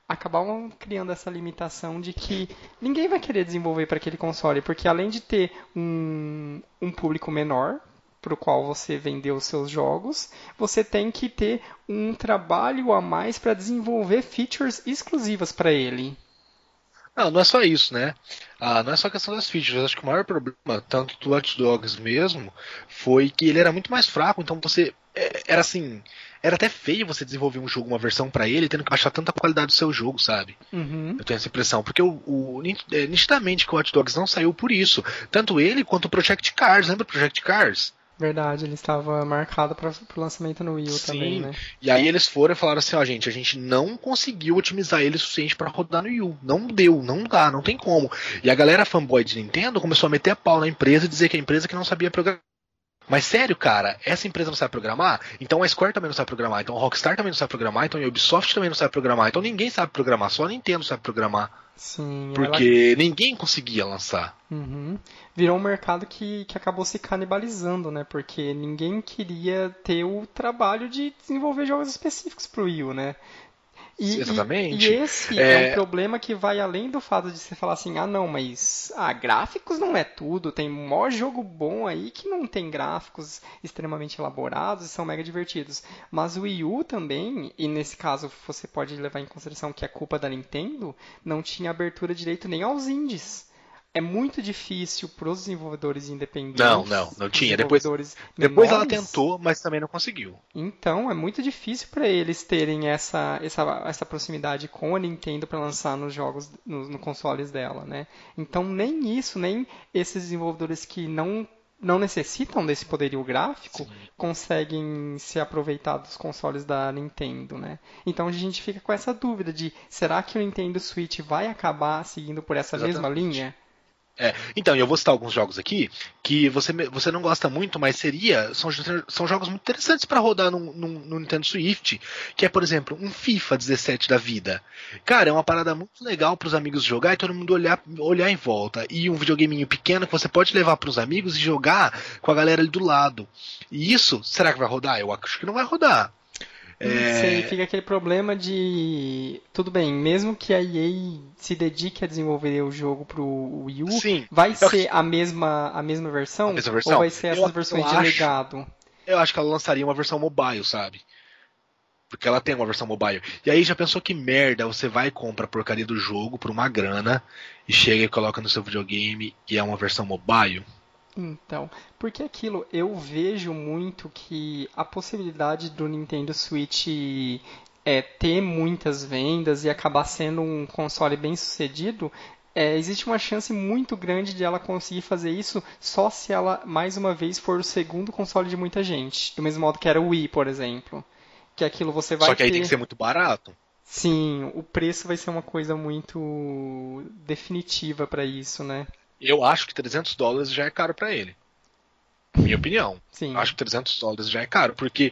acabavam criando essa limitação de que ninguém vai querer desenvolver para aquele console, porque além de ter um, um público menor para o qual você vendeu os seus jogos, você tem que ter um trabalho a mais para desenvolver features exclusivas para ele. Não, não é só isso, né? Ah, não é só questão das features. Acho que o maior problema, tanto do Watch Dogs mesmo, foi que ele era muito mais fraco. Então você. é, Era assim. Era até feio você desenvolver um jogo, uma versão pra ele, tendo que baixar tanta qualidade do seu jogo, sabe? Uhum. Eu tenho essa impressão. Porque o, o é, nitidamente que o Watch Dogs não saiu por isso. Tanto ele quanto o Project Cars. Lembra o Project Cars? Verdade, ele estava marcado para o lançamento no Wii U também, Sim. né? E aí eles foram e falaram assim, ó, gente, a gente não conseguiu otimizar ele o suficiente pra rodar no Wii U. Não deu, não dá, não tem como. E a galera fanboy de Nintendo começou a meter a pau na empresa e dizer que a empresa que não sabia programar. Mas sério, cara, essa empresa não sabe programar? Então a Square também não sabe programar, então a Rockstar também não sabe programar, então a Ubisoft também não sabe programar, então ninguém sabe programar, só a Nintendo sabe programar. Sim, ela- Porque ninguém conseguia lançar. Uhum. Virou um mercado que, que acabou se canibalizando, né? Porque ninguém queria ter o trabalho de desenvolver jogos específicos para o Wii U, né? E, e- Exatamente. E, esse é... É- um problema que vai além do fato de você falar assim, ah não, mas ah, gráficos não é tudo, tem maior jogo bom aí que não tem gráficos extremamente elaborados e são mega divertidos. Mas o Wii U também, e nesse caso você pode levar em consideração que é culpa da Nintendo, não tinha abertura direito nem aos indies. É muito difícil para os desenvolvedores independentes. Não, não, não tinha. Depois- desenvolvedores Depois ela menores, tentou, mas também não conseguiu. então, é muito difícil para eles terem essa, essa, essa proximidade com a Nintendo para lançar nos jogos, nos no consoles dela, né? Então, nem isso, nem esses desenvolvedores que não, não necessitam desse poderio gráfico conseguem se aproveitar dos consoles da Nintendo, né? Então, a gente fica com essa dúvida de será que o Nintendo Switch vai acabar seguindo por essa mesma Exatamente. linha? É, então, eu vou citar alguns jogos aqui que você, você não gosta muito, mas seria. São, são jogos muito interessantes para rodar no, no, no Nintendo Swift, que é, por exemplo, um FIFA 17 da vida. Cara, é uma parada muito legal para os amigos jogar e todo mundo olhar, olhar em volta. E um videogameinho pequeno que você pode levar para os amigos e jogar com a galera ali do lado. E isso, será que vai rodar? Eu acho que não vai rodar. É, fica aquele problema de. Tudo bem, mesmo que a EA se dedique a desenvolver o jogo pro Wii U, Sim, vai eu- ser a mesma, a mesma versão? A mesma versão? Ou vai ser essas Eu- eu versões de acho- legado? eu acho que ela lançaria uma versão mobile, sabe? Porque ela tem uma versão mobile. E aí já pensou que merda, você vai e compra a porcaria do jogo por uma grana e chega e coloca no seu videogame e é uma versão mobile? Então, porque aquilo, eu vejo muito que a possibilidade do Nintendo Switch é, ter muitas vendas e acabar sendo um console bem sucedido, é, existe uma chance muito grande de ela conseguir fazer isso só se ela, mais uma vez, for o segundo console de muita gente. Do mesmo modo que era o Wii, por exemplo. Que aquilo você vai Só que aí ter... tem que ser muito barato. Sim, o preço vai ser uma coisa muito definitiva pra isso, né? Eu acho que 300 dólares já é caro pra ele. Minha opinião. Sim. Acho que 300 dólares já é caro, porque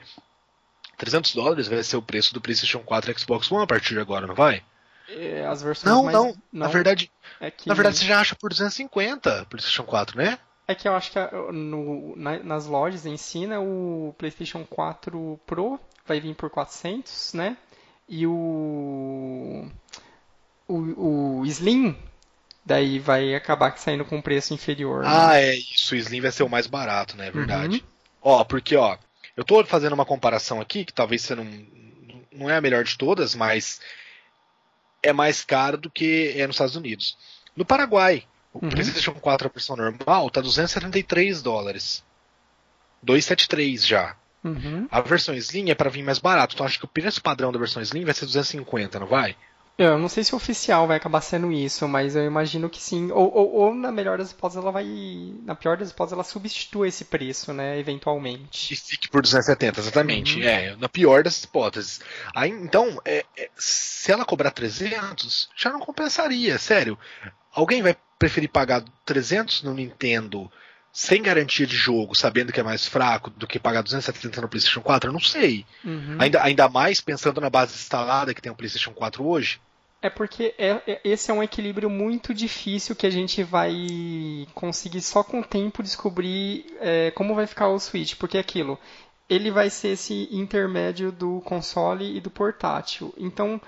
300 dólares vai ser o preço do PlayStation 4 e Xbox One a partir de agora, não vai? É, As versões Não, mais... não. Na verdade, é que... na verdade você já acha por 250 PlayStation 4, né? É que eu acho que a- no- na- nas lojas em si, né, o PlayStation 4 Pro vai vir por 400, né? E o, o, o Slim daí vai acabar saindo com um preço inferior. né? Ah, é isso. O Slim vai ser o mais barato, né? É verdade. Uhum. Ó, porque, ó, eu tô fazendo uma comparação aqui, que talvez você não, não é a melhor de todas, mas é mais caro do que é nos Estados Unidos. No Paraguai, o Uhum. PlayStation 4 a versão normal tá 273 dólares. 273 já. Uhum. A versão Slim é para vir mais barato, então acho que o preço padrão da versão Slim vai ser 250, não vai? Eu não sei se o oficial vai acabar sendo isso, mas eu imagino que sim. Ou, ou, ou na melhor das hipóteses ela vai. Na pior das hipóteses ela substitua esse preço, né? Eventualmente. E fique por 270, exatamente. Uhum. É, na pior das hipóteses. Aí, então, é, é, se ela cobrar 300, já não compensaria, sério. Alguém vai preferir pagar 300 no Nintendo sem garantia de jogo, sabendo que é mais fraco, do que pagar 270 no PlayStation 4? Eu não sei. Uhum. Ainda, ainda mais pensando na base instalada que tem o PlayStation 4 hoje. É porque é- é- esse é um equilíbrio muito difícil que a gente vai conseguir só com o tempo descobrir é, como vai ficar o Switch. Porque é aquilo, ele vai ser esse intermédio do console e do portátil. Então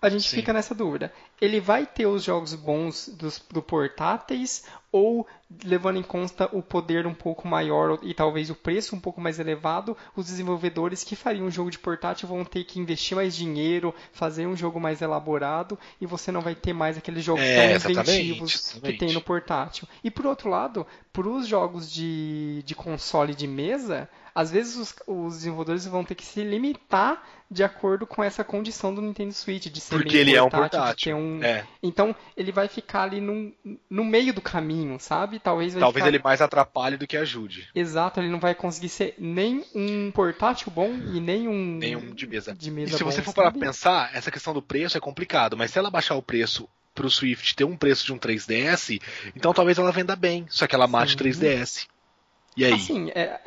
a gente Sim. fica nessa dúvida. Ele vai ter os jogos bons dos do portáteis ou levando em conta o poder um pouco maior e talvez o preço um pouco mais elevado, os desenvolvedores que fariam um jogo de portátil vão ter que investir mais dinheiro, fazer um jogo mais elaborado e você não vai ter mais aqueles jogos É, tão exatamente, inventivos que tem no portátil. E por outro lado, para os jogos de, de console de mesa, às vezes os, os desenvolvedores vão ter que se limitar de acordo com essa condição do Nintendo Switch, de ser Porque ele é um de ter portátil. Um... É, Então, ele vai ficar ali num, no meio do caminho, sabe? Talvez talvez ficar... ele mais atrapalhe do que ajude. Exato, ele não vai conseguir ser nem um portátil bom e nem um... Nenhum de mesa. De E mesa se você bom, for para pensar, essa questão do preço é complicado, mas se ela baixar o preço pro Swift ter um preço de um 3DS, então talvez ela venda bem, só que ela mate Sim. 3DS. E aí? Assim, é,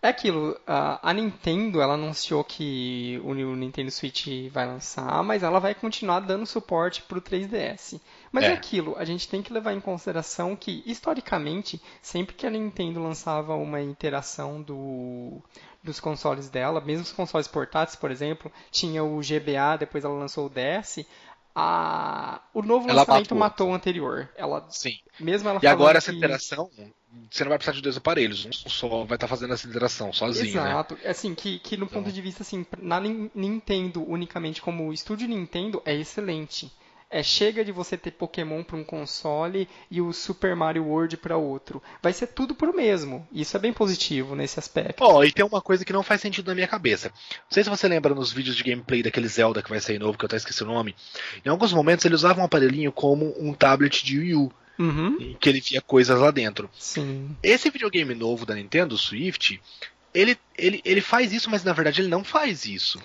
é, aquilo. A, Nintendo, ela anunciou que o, o Nintendo Switch vai lançar, mas ela vai continuar dando suporte pro 3DS. Mas é. É. aquilo, a gente tem que levar em consideração que, historicamente, sempre que a Nintendo lançava uma interação do, dos consoles dela, mesmo os consoles portáteis, por exemplo, tinha o GBA, depois ela lançou o DS, a, o novo Ela lançamento matou. matou o anterior. Ela, Sim. mesmo ela E agora falando essa que- interação, você não vai precisar de dois aparelhos, um só vai estar fazendo essa interação sozinho, né? Exato. Assim, que, que no ponto Então- de vista, assim, na Nin- Nintendo, unicamente como estúdio Nintendo, é excelente. É, chega de você ter Pokémon para um console e o Super Mario World para outro. Vai ser tudo pro mesmo. Isso é bem positivo nesse aspecto. Ó, e tem uma coisa que não faz sentido na minha cabeça. Não sei se você lembra nos vídeos de gameplay daquele Zelda que vai sair novo, que eu até esqueci o nome. Em alguns momentos ele usava um aparelhinho como um tablet de Wii U, Uhum. que ele via coisas lá dentro. Sim. Esse videogame novo da Nintendo, o Swift, ele, ele, ele faz isso, mas na verdade ele não faz isso.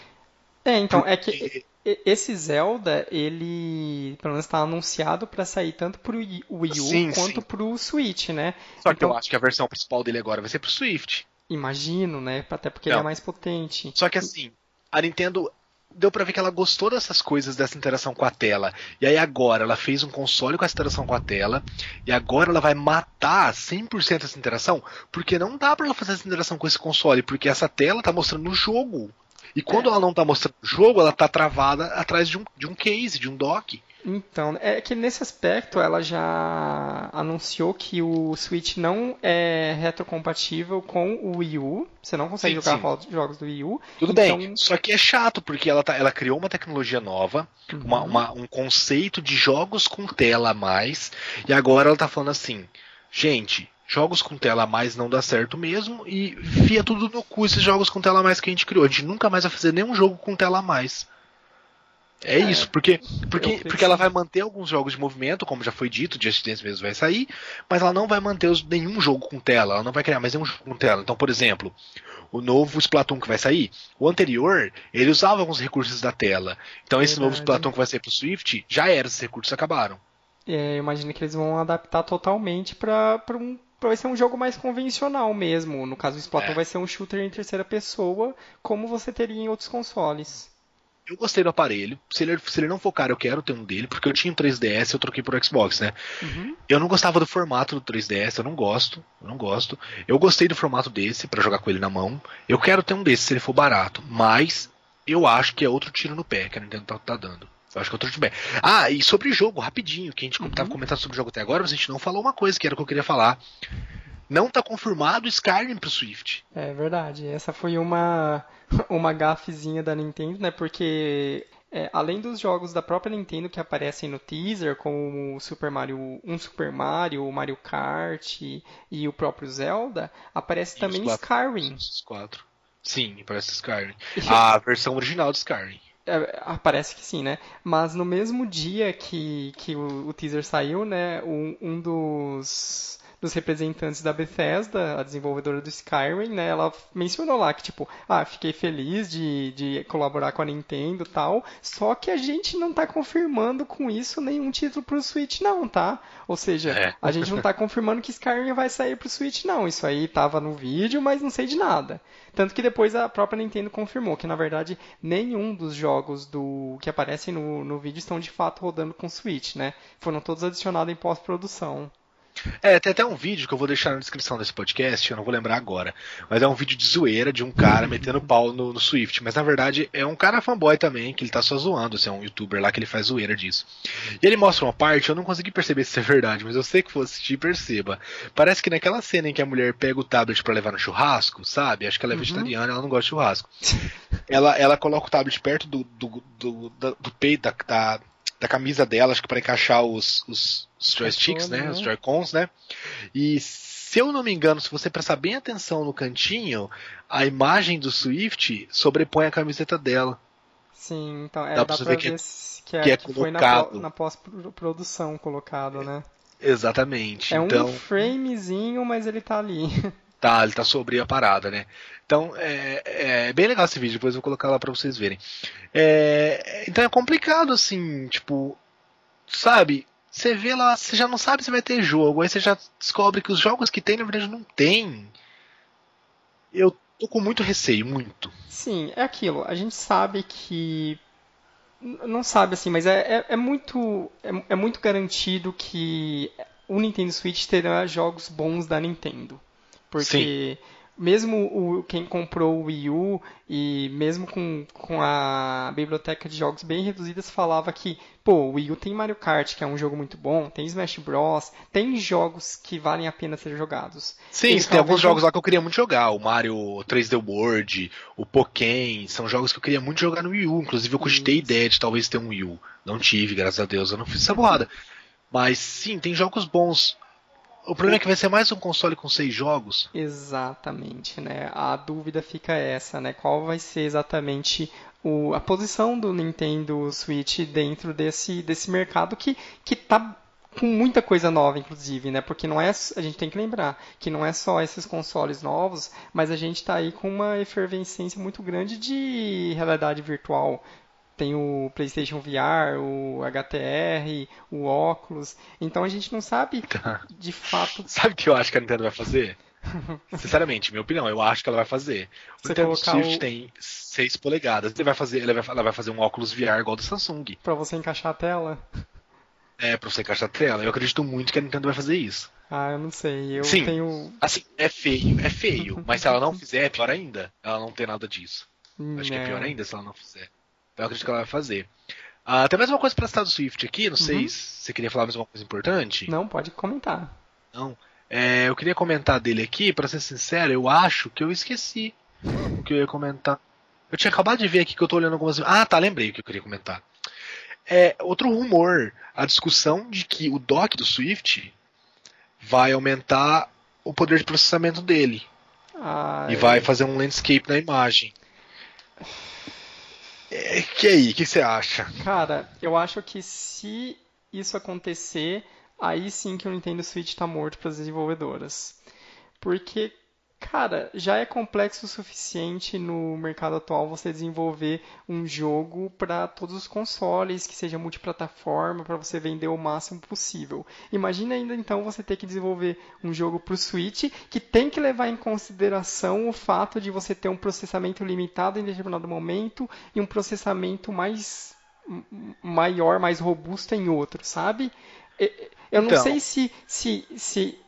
É, então, é que Porque- esse Zelda, ele, pelo menos está anunciado para sair tanto pro Wii Wii U Sim, quanto sim. pro Switch, né? Só que Então- eu acho que a versão principal dele agora vai ser pro Swift. Imagino, né? Até porque ele Não. é mais potente. Só que assim, a Nintendo deu pra ver que ela gostou dessas coisas dessa interação com a tela. E aí agora ela fez um console com essa interação com a tela, e agora ela vai matar 100% essa interação, porque não dá pra ela fazer essa interação com esse console, porque essa tela tá mostrando o jogo. E quando É. ela não tá mostrando o jogo, ela tá travada atrás de um, de um case, de um dock. Então, é que nesse aspecto ela já anunciou que o Switch não é retrocompatível com o Wii U. Você não consegue Sim, jogar sim. jogos do Wii U. Tudo Então- bem, só que é chato, porque ela, tá, ela criou uma tecnologia nova, uma- Uhum. uma- um conceito de jogos com tela a mais, e agora ela tá falando assim, gente, jogos com tela a mais não dá certo mesmo, e fia tudo no cu esses jogos com tela a mais que a gente criou. A gente nunca mais vai fazer nenhum jogo com tela a mais. É, É, isso, porque, porque, porque que ela vai manter alguns jogos de movimento, como já foi dito, Just Dance mesmo vai sair, mas ela não vai manter os- nenhum jogo com tela, ela não vai criar mais nenhum jogo com tela. Então, por exemplo, o novo Splatoon que vai sair, o anterior, ele usava alguns recursos da tela. Então esse novo Verdade. Splatoon que vai sair pro Swift, já era, esses recursos acabaram. É, eu imagino que eles vão adaptar totalmente pra, pra um. pra vai ser um jogo mais convencional mesmo. No caso, o Splatoon É. vai ser um shooter em terceira pessoa, como você teria em outros consoles. Eu gostei do aparelho. Se ele, se ele não for caro, eu quero ter um dele, porque eu tinha um 3DS eu troquei por Xbox, né? Uhum. Eu não gostava do formato do 3DS, eu não gosto, eu não gosto. Eu gostei do formato desse pra jogar com ele na mão. Eu quero ter um desse se ele for barato, mas eu acho que é outro tiro no pé que a Nintendo tá, tá dando. Eu acho que é outro tiro no pé. Ah, e sobre jogo, rapidinho, que a gente Uhum. tava comentando sobre o jogo até agora, mas a gente não falou uma coisa que era o que eu queria falar. Não tá confirmado o Skyrim pro Swift. É verdade. Essa foi uma, uma gafezinha da Nintendo, né? Porque é, além dos jogos da própria Nintendo que aparecem no teaser, como o Super Mario, um Super Mario, o Mario Kart e, e o próprio Zelda, aparece E também os quatro- Skyrim. Os quatro. Sim, parece Skyrim. A versão original do Skyrim. É, parece que sim, né? Mas no mesmo dia que, que o, o teaser saiu, né? Um, um dos, dos representantes da Bethesda, a desenvolvedora do Skyrim, né? Ela mencionou lá que, tipo, ah, fiquei feliz de, de colaborar com a Nintendo e tal, só que a gente não tá confirmando com isso nenhum título pro Switch, não, tá? Ou seja, É. a gente não tá confirmando que Skyrim vai sair pro Switch, não. Isso aí tava no vídeo, mas não sei de nada. Tanto que depois a própria Nintendo confirmou que, na verdade, nenhum dos jogos do que aparecem no, no vídeo estão de fato rodando com Switch, né? Foram todos adicionados em pós-produção. É, tem até um vídeo que eu vou deixar na descrição desse podcast, eu não vou lembrar agora. Mas é um vídeo de zoeira de um cara metendo pau no, no Swift. Mas na verdade é um cara fanboy também, que ele tá só zoando. Assim, é um youtuber lá que ele faz zoeira disso. E ele mostra uma parte, eu não consegui perceber se isso é verdade, mas eu sei que for assistir, perceba. Parece que naquela cena em que a mulher pega o tablet pra levar no churrasco, sabe? Acho que ela é vegetariana, ela não gosta de churrasco. ela, ela coloca o tablet perto do, do, do, da- do peito, da, da, da camisa dela, acho que pra encaixar os, os, os joysticks, né? né? Os Joy-Cons, né? E se eu não me engano, se você prestar bem atenção no cantinho, a imagem do Swift sobrepõe a camiseta dela. Sim, então é, Dá dá, pra ver que é- que, é, que é que foi na, na pós-produção colocado, né? Exatamente. É então, um framezinho, mas ele tá ali. tá, ele tá sobre a parada, né? Então, é, é bem legal esse vídeo, depois eu vou colocar lá pra vocês verem. É, então é complicado, assim, tipo, sabe? Você vê lá, você já não sabe se vai ter jogo, aí você já descobre que os jogos que tem, na verdade, não tem. Eu tô com muito receio, muito. Sim, é aquilo. A gente sabe que. Não sabe assim, mas é, é, é muito, é, é muito garantido que o Nintendo Switch terá jogos bons da Nintendo. Porque mesmo o, quem comprou o Wii U e mesmo com, com a biblioteca de jogos bem reduzidas falava que, pô, o Wii U tem Mario Kart, que é um jogo muito bom, tem Smash Bros, tem jogos que valem a pena ser jogados. Sim, tem alguns jogos lá que eu queria muito jogar. O Mario 3D World, o Pokémon, são jogos que eu queria muito jogar no Wii U. Inclusive eu cogitei ideia de talvez ter um Wii U. Não tive, graças a Deus, eu não fiz essa borrada. Mas sim, tem jogos bons. O problema é que vai ser mais um console com seis jogos. Exatamente, né? A dúvida fica essa, né? Qual vai ser exatamente o, a posição do Nintendo Switch dentro desse, desse mercado que, que tá com muita coisa nova, inclusive, né? Porque não é, a gente tem que lembrar que não é só esses consoles novos, mas a gente tá aí com uma efervescência muito grande de realidade virtual. Tem o PlayStation VR, o HTR, o óculos. Então a gente não sabe de fato Sabe o que eu acho que a Nintendo vai fazer? Sinceramente, minha opinião, eu acho que ela vai fazer. O Você Nintendo o- tem 6 polegadas. Ele vai fazer, ele vai, ela vai fazer um óculos VR igual do Samsung. pra você encaixar a tela. É, pra você encaixar a tela. Eu acredito muito que a Nintendo vai fazer isso. Ah, eu não sei. Eu Sim. tenho. Assim, é feio, é feio. Mas se ela não fizer, é pior ainda. Ela não ter nada disso. Acho que é né, pior ainda se ela não fizer. Então eu acredito que ela vai fazer. Ah, tem mais uma coisa pra citar do Swift aqui, não sei Uhum. se você queria falar mais alguma coisa importante. Não, pode comentar. Não. É, eu queria comentar dele aqui, pra ser sincero, eu acho que eu esqueci o que eu ia comentar. Eu tinha acabado de ver aqui que eu tô olhando algumas. Ah, tá, lembrei o que eu queria comentar. É, outro rumor, a discussão de que o dock do Swift vai aumentar o poder de processamento dele Ah, e vai fazer um landscape na imagem. É, que aí, o que você acha? Cara, eu acho que se isso acontecer, aí sim que o Nintendo Switch tá morto para as desenvolvedoras. Porque, Cara, já é complexo o suficiente no mercado atual você desenvolver um jogo para todos os consoles, que seja multiplataforma, para você vender o máximo possível. Imagina ainda então você ter que desenvolver um jogo para o Switch que tem que levar em consideração o fato de você ter um processamento limitado em determinado momento e um processamento mais maior, mais robusto em outro, sabe? Eu não Então. sei se, se, se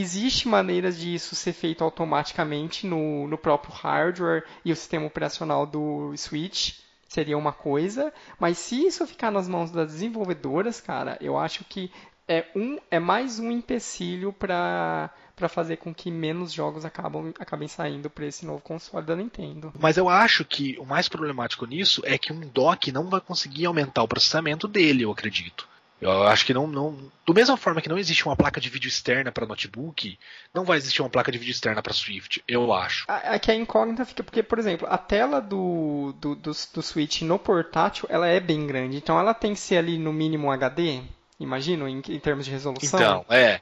existe maneiras de isso ser feito automaticamente no, no próprio hardware e o sistema operacional do Switch seria uma coisa, mas se isso ficar nas mãos das desenvolvedoras, cara, eu acho que é um é mais um empecilho para fazer com que menos jogos acabam, acabem saindo para esse novo console da Nintendo. Mas eu acho que o mais problemático nisso é que um dock não vai conseguir aumentar o processamento dele, eu acredito. Eu acho que não, não. Do mesma forma que não existe uma placa de vídeo externa para notebook, não vai existir uma placa de vídeo externa para Swift, eu acho. A- Aqui a incógnita fica porque, por exemplo, a tela do, do, do, do Switch no portátil, ela é bem grande. Então ela tem que ser ali no mínimo HD, imagino, em, em termos de resolução. Então, é.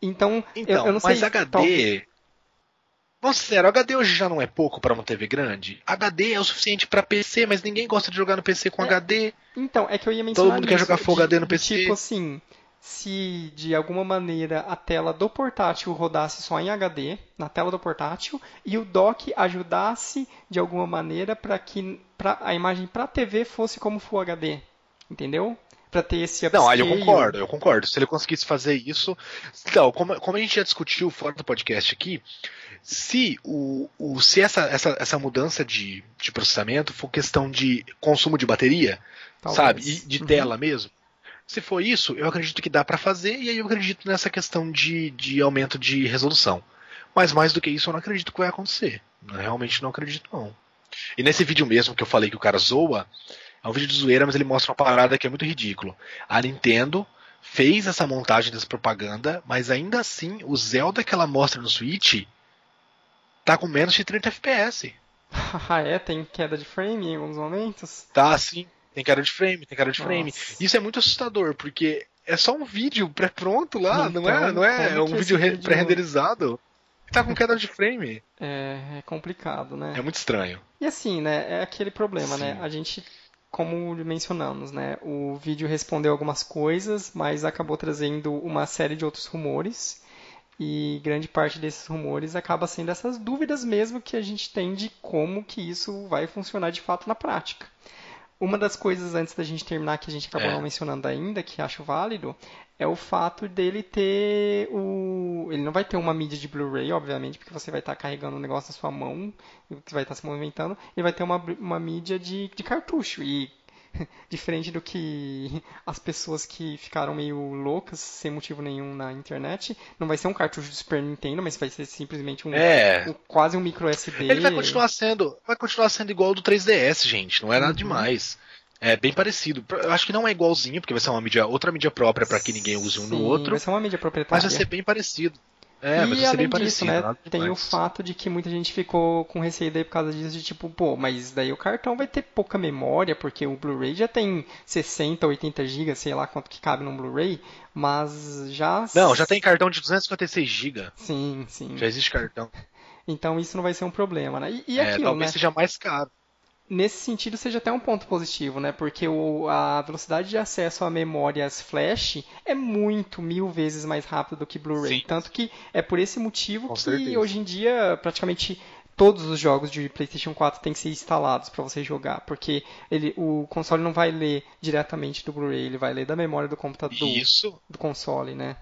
Então, Então, eu, eu não mas sei. HD. talvez- Vamos ser HD hoje já não é pouco para uma TV grande. HD é o suficiente para PC, mas ninguém gosta de jogar no PC com É, HD. Então, é que eu ia mencionar mundo quer jogar Full de- HD no PC. Tipo assim, se de alguma maneira a tela do portátil rodasse só em HD, na tela do portátil, e o dock ajudasse de alguma maneira para que pra, a imagem para a TV fosse como Full HD. Entendeu? Para ter esse Não, aí eu upscale. concordo, eu concordo. Se ele conseguisse fazer isso. Então, como, como a gente já discutiu fora do podcast aqui, se, o, o, se essa, essa, essa mudança de, de processamento for questão de consumo de bateria, Talvez. sabe? E de Uhum. tela mesmo. Se for isso, eu acredito que dá pra fazer, e aí eu acredito nessa questão de, de aumento de resolução. Mas mais do que isso, eu não acredito que vai acontecer. Eu realmente não acredito, não. E nesse vídeo mesmo que eu falei que o cara zoa, é um vídeo de zoeira, mas ele mostra uma parada que é muito ridículo. A Nintendo fez essa montagem dessa propaganda, mas ainda assim, o Zelda que ela mostra no Switch tá com menos de 30 FPS. Ah, é? Tem queda de frame em alguns momentos? Tá assim, tem cara de frame, tem cara de frame. Nossa. Isso é muito assustador, porque é só um vídeo pré-pronto lá, não é, Então, não é, é um vídeo vídeo- pré-renderizado. Tá com queda de frame. É, é complicado, né? É muito estranho. E assim, né, é aquele problema, né? Sim. A gente, como mencionamos, né, o vídeo respondeu algumas coisas, mas acabou trazendo uma série de outros rumores. E grande parte desses rumores acaba sendo essas dúvidas mesmo que a gente tem de como que isso vai funcionar de fato na prática. Uma das coisas antes da gente terminar que a gente acabou É. não mencionando ainda, que acho válido, é o fato dele ter o. Ele não vai ter uma mídia de Blu-ray, obviamente, porque você vai estar carregando o negócio na sua mão, e você vai estar se movimentando. Ele vai ter uma, uma mídia de, de cartucho. E diferente do que as pessoas que ficaram meio loucas sem motivo nenhum na internet, não vai ser um cartucho do Super Nintendo, mas vai ser simplesmente um, É. um- quase um micro SD. Ele vai continuar sendo, vai continuar sendo igual ao do 3DS, gente. Não é nada Uhum. demais. É bem parecido. Eu acho que não é igualzinho, porque vai ser uma mídia, outra mídia própria para que ninguém use um no Sim, outro, Vai ser uma mídia mas proprietária. vai ser bem parecido. É, e mas ser além disso, parecido. né, tem o fato de que muita gente ficou com receio daí por causa disso, de tipo, pô, mas daí o cartão vai ter pouca memória, porque o Blu-ray já tem 60, 80 GB, sei lá quanto que cabe num Blu-ray, mas já... Não, já tem cartão de 256 GB. Sim, sim. Já existe cartão. Então isso não vai ser um problema, né? E, e É, aquilo, talvez né? seja mais caro. Nesse sentido, seja até um ponto positivo, né? Porque o, a velocidade de acesso a memórias flash é muito, mil vezes mais rápido do que Blu-ray. Tanto que é por esse motivo Com que certeza. hoje em dia praticamente todos os jogos de PlayStation 4 têm que ser instalados para você jogar, porque ele, o console não vai ler diretamente do Blu-ray, ele vai ler da memória do computador, isso, do console, né?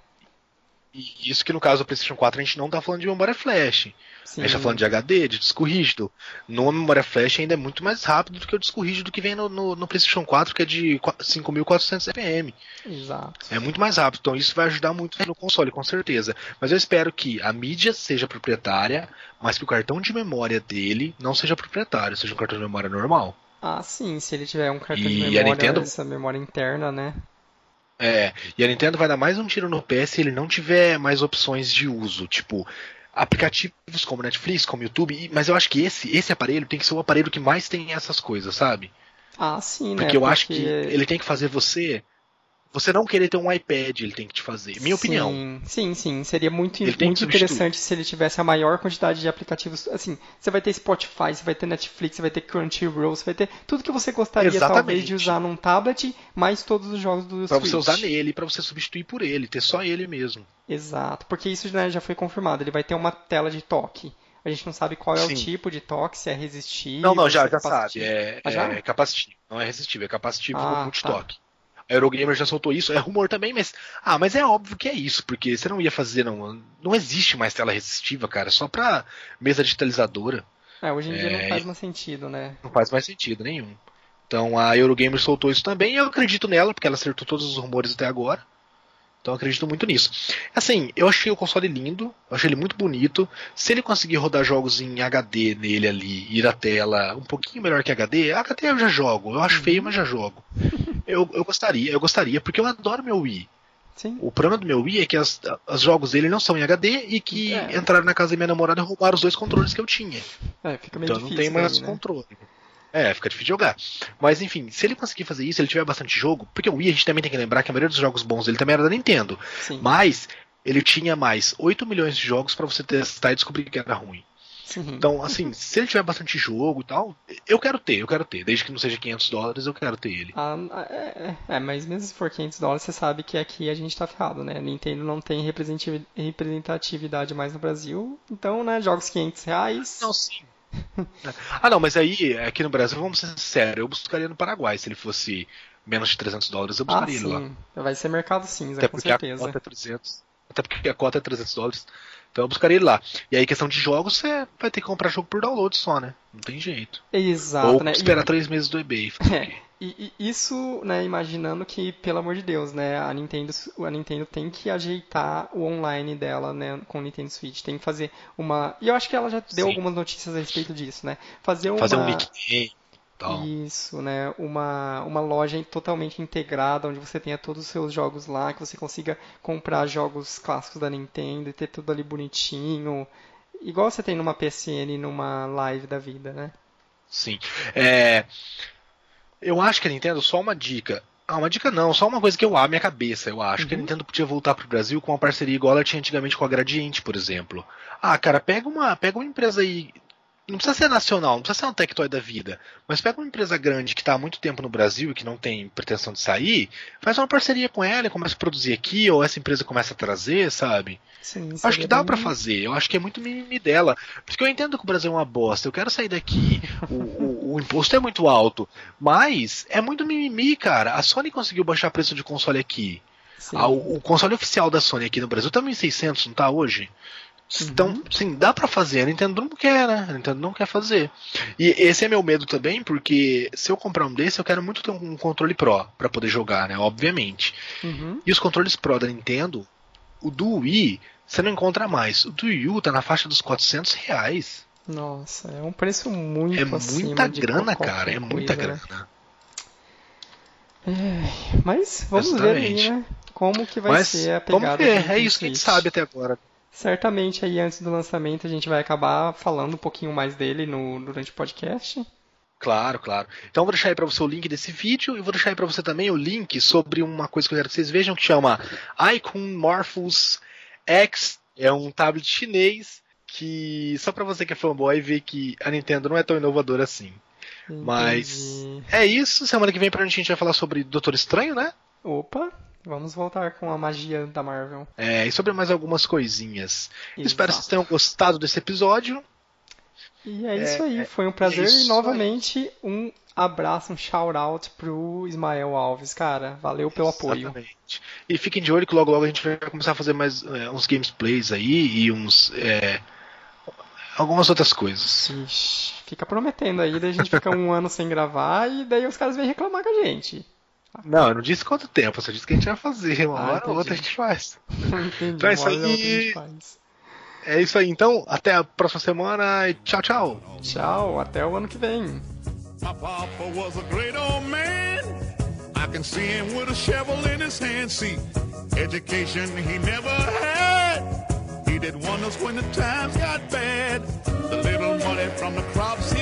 E isso que no caso do PlayStation 4 a gente não tá falando de memória flash. Sim. A gente tá falando de HD, de disco rígido. Numa memória flash ainda é muito mais rápido do que o disco rígido que vem no, no, no PlayStation 4, que é de 5400 RPM. Exato. É muito mais rápido, então isso vai ajudar muito no console, com certeza. Mas eu espero que a mídia seja proprietária, mas que o cartão de memória dele não seja proprietário, seja um cartão de memória normal. Ah, sim, se ele tiver um cartão de E a memória, Nintendo- essa memória interna, né? É, e a Nintendo vai dar mais um tiro no pé se ele não tiver mais opções de uso, tipo aplicativos como Netflix, como YouTube, mas eu acho que esse, esse aparelho tem que ser o aparelho que mais tem essas coisas, sabe? Ah, sim, né? Porque eu acho que ele tem que fazer você você não querer ter um iPad, ele tem que te fazer. Minha opinião. Sim, sim, sim. Seria muito, Ele muito interessante se ele tivesse a maior quantidade de aplicativos. Assim, você vai ter Spotify, você vai ter Netflix, você vai ter Crunchyroll, você vai ter tudo que você gostaria Exatamente. talvez de usar num tablet, mais todos os jogos do Pra Switch. você usar nele, pra você substituir por ele, ter só ele mesmo. Exato, porque isso né, já foi confirmado. Ele vai ter uma tela de toque. A gente não sabe qual é o Sim. tipo de toque, se é resistível. Não, não, se já, é já sabe. É, Ah, já? é capacitivo. Não é resistível, é capacitivo Ah, multitoque. A Eurogamer já soltou isso, é rumor também, mas. Ah, mas é óbvio que é isso, porque você não ia fazer, não. Não existe mais tela resistiva, cara, só pra mesa digitalizadora. É, hoje em dia não É, faz mais sentido, né? Não faz mais sentido nenhum. Então a Eurogamer soltou isso também e eu acredito nela, porque ela acertou todos os rumores até agora. Então eu acredito muito nisso. Assim, eu achei o console lindo, eu achei ele muito bonito. Se ele conseguir rodar jogos em HD nele ali, ir a tela um pouquinho melhor que HD, HD eu já jogo. Eu acho feio, mas já jogo. Eu, eu gostaria, eu gostaria, porque eu adoro meu Wii. Sim. O problema do meu Wii é que as- os jogos dele não são em HD e que É. entraram na casa da minha namorada e roubaram os dois controles que eu tinha. É, fica meio Então não difícil. tem mais né? controle. É, fica difícil de jogar. Mas enfim, se ele conseguir fazer isso, ele tiver bastante jogo, porque o Wii a gente também tem que lembrar que a maioria dos jogos bons dele também era da Nintendo. Sim, Mas ele tinha mais 8 milhões de jogos pra você testar e descobrir que era ruim. Sim. Então, assim, se ele tiver bastante jogo e tal, eu quero ter, eu quero ter. Desde que não seja 500 dólares, eu quero ter ele. Ah, é, é, mas mesmo se for 500 dólares, você sabe que aqui a gente tá ferrado, né? Nintendo não tem representativi- representatividade mais no Brasil, então, né, jogos 500 reais. Não, sim. ah, não, mas aí, aqui no Brasil, vamos ser sinceros, eu buscaria no Paraguai. Se ele fosse menos de 300 dólares, eu ah, buscaria ele lá. Vai ser mercado cinza, Até com porque a certeza. cota é 300. Até porque a cota é 300 dólares. Então eu buscaria ele lá. E aí, questão de jogos, você vai ter que comprar jogo por download só, né? Não tem jeito. Exato, Ou né? E- esperar três meses do eBay. É, e, e isso, né, imaginando que, pelo amor de Deus, né, a Nintendo, a Nintendo tem que ajeitar o online dela, né, com o Nintendo Switch. Tem que fazer uma. E eu acho que ela já deu Sim. algumas notícias a respeito disso, né? Fazer uma. Fazer um nickname e tal. Isso, né? Uma, uma loja totalmente integrada, onde você tenha todos os seus jogos lá, que você consiga comprar jogos clássicos da Nintendo e ter tudo ali bonitinho. Igual você tem numa PSN, numa live da vida, né? Sim. É, eu acho que a Nintendo, só uma dica. Ah, uma dica não, só uma coisa que eu abro minha cabeça. Eu acho que a Uhum. Nintendo podia voltar pro Brasil com uma parceria igual ela tinha antigamente com a Gradiente, por exemplo. Ah, cara, pega uma, pega uma empresa aí. Não precisa ser nacional, não precisa ser um Tectoy da vida. Mas pega uma empresa grande que está há muito tempo no Brasil e que não tem pretensão de sair, faz uma parceria com ela e começa a produzir aqui, ou essa empresa começa a trazer, sabe? Sim, Acho que dá bem- pra fazer. Eu acho que é muito mimimi dela. Porque eu entendo que o Brasil é uma bosta. Eu quero sair daqui. O, o- o imposto é muito alto. Mas é muito mimimi, cara. A Sony conseguiu baixar o preço de console aqui. Ah, o, o console oficial da Sony aqui no Brasil tá 1.600, não tá hoje? Então, sim, dá pra fazer. A Nintendo não quer, né? A Nintendo não quer fazer. E esse é meu medo também, porque se eu comprar um desse, eu quero muito ter um controle Pro pra poder jogar, né? Obviamente. Uhum. E os controles Pro da Nintendo, o do Wii, você não encontra mais. O do Wii U tá na faixa dos 400 reais. Nossa, é um preço muito É muita grana, cara. É muita coisa, né? grana. Mas vamos ver aí, Exatamente. né? Como que vai Mas ser a vamos pegada do ver. É isso que a gente sabe até agora. Certamente aí antes do lançamento a gente vai acabar falando um pouquinho mais dele no, durante o podcast. Claro, claro. Então eu vou deixar aí pra você o link desse vídeo e vou deixar aí pra você também o link sobre uma coisa que eu quero que vocês vejam que chama Icon Morphos X. É um tablet chinês que só pra você que é fanboy ver que a Nintendo não é tão inovadora assim. Mas Entendi. é isso. Semana que vem pra gente vai falar sobre Doutor Estranho, né? Opa, vamos voltar com a magia da Marvel. É, e sobre mais algumas coisinhas. Espero que Exato. vocês tenham gostado desse episódio. E é isso aí, é- foi um prazer é e novamente um abraço, um shout out pro Ismael Alves, cara. Valeu pelo apoio. Exatamente. E fiquem de olho que logo logo a gente vai começar a fazer mais é, uns gameplays aí e uns. é, algumas outras coisas. Ixi, fica prometendo aí, daí a gente fica um ano sem gravar e daí os caras vêm reclamar com a gente. Não, eu não disse quanto tempo, eu só disse que a gente vai fazer. Uma Ah, hora ou outra a gente faz. Entendi, Então é isso aí. É isso aí, então. Até a próxima semana e tchau, tchau. Tchau, até o ano que vem. My papa was a great old man. I can see him with a shovel in his hand. See, education he never had. He did wonders when the times got bad. The little money from the crops he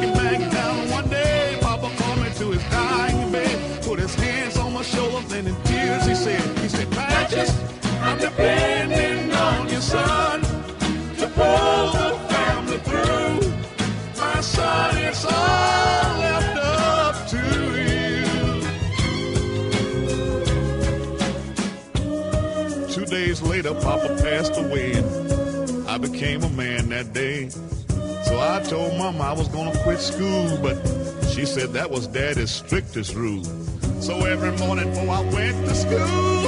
Him back down. One day, Papa called me to his dying bed. Put his hands on my shoulders and in tears he said, he said, Patches, I'm depending on you, son, to pull the family through. My son, it's all left up to you. Two days later, Papa passed away. I became a man that day. So I told Mama I was gonna quit school, but she said that was Daddy's strictest rule. So every morning before I went to school,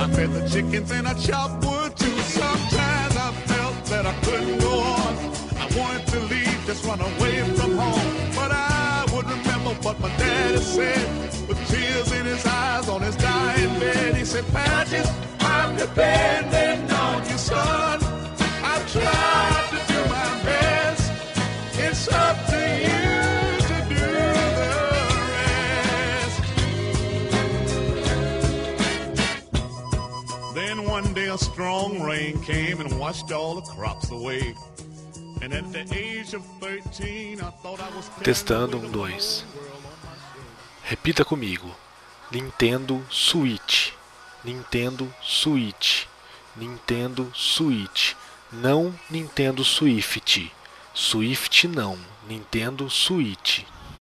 I fed the chickens and I chopped wood too. Sometimes I felt that I couldn't go on. I wanted to leave, just run away from home. But I would remember what my daddy said, with tears in his eyes on his dying bed. He said, Patches, I'm depending on you, son. I've tried strong rain came and washed all the crops away. And at the age of 13, I thought I was Testando um, dois. Repita comigo. Nintendo Switch. Nintendo Switch. Nintendo Switch. Não Nintendo Swift. Swift não. Nintendo Switch.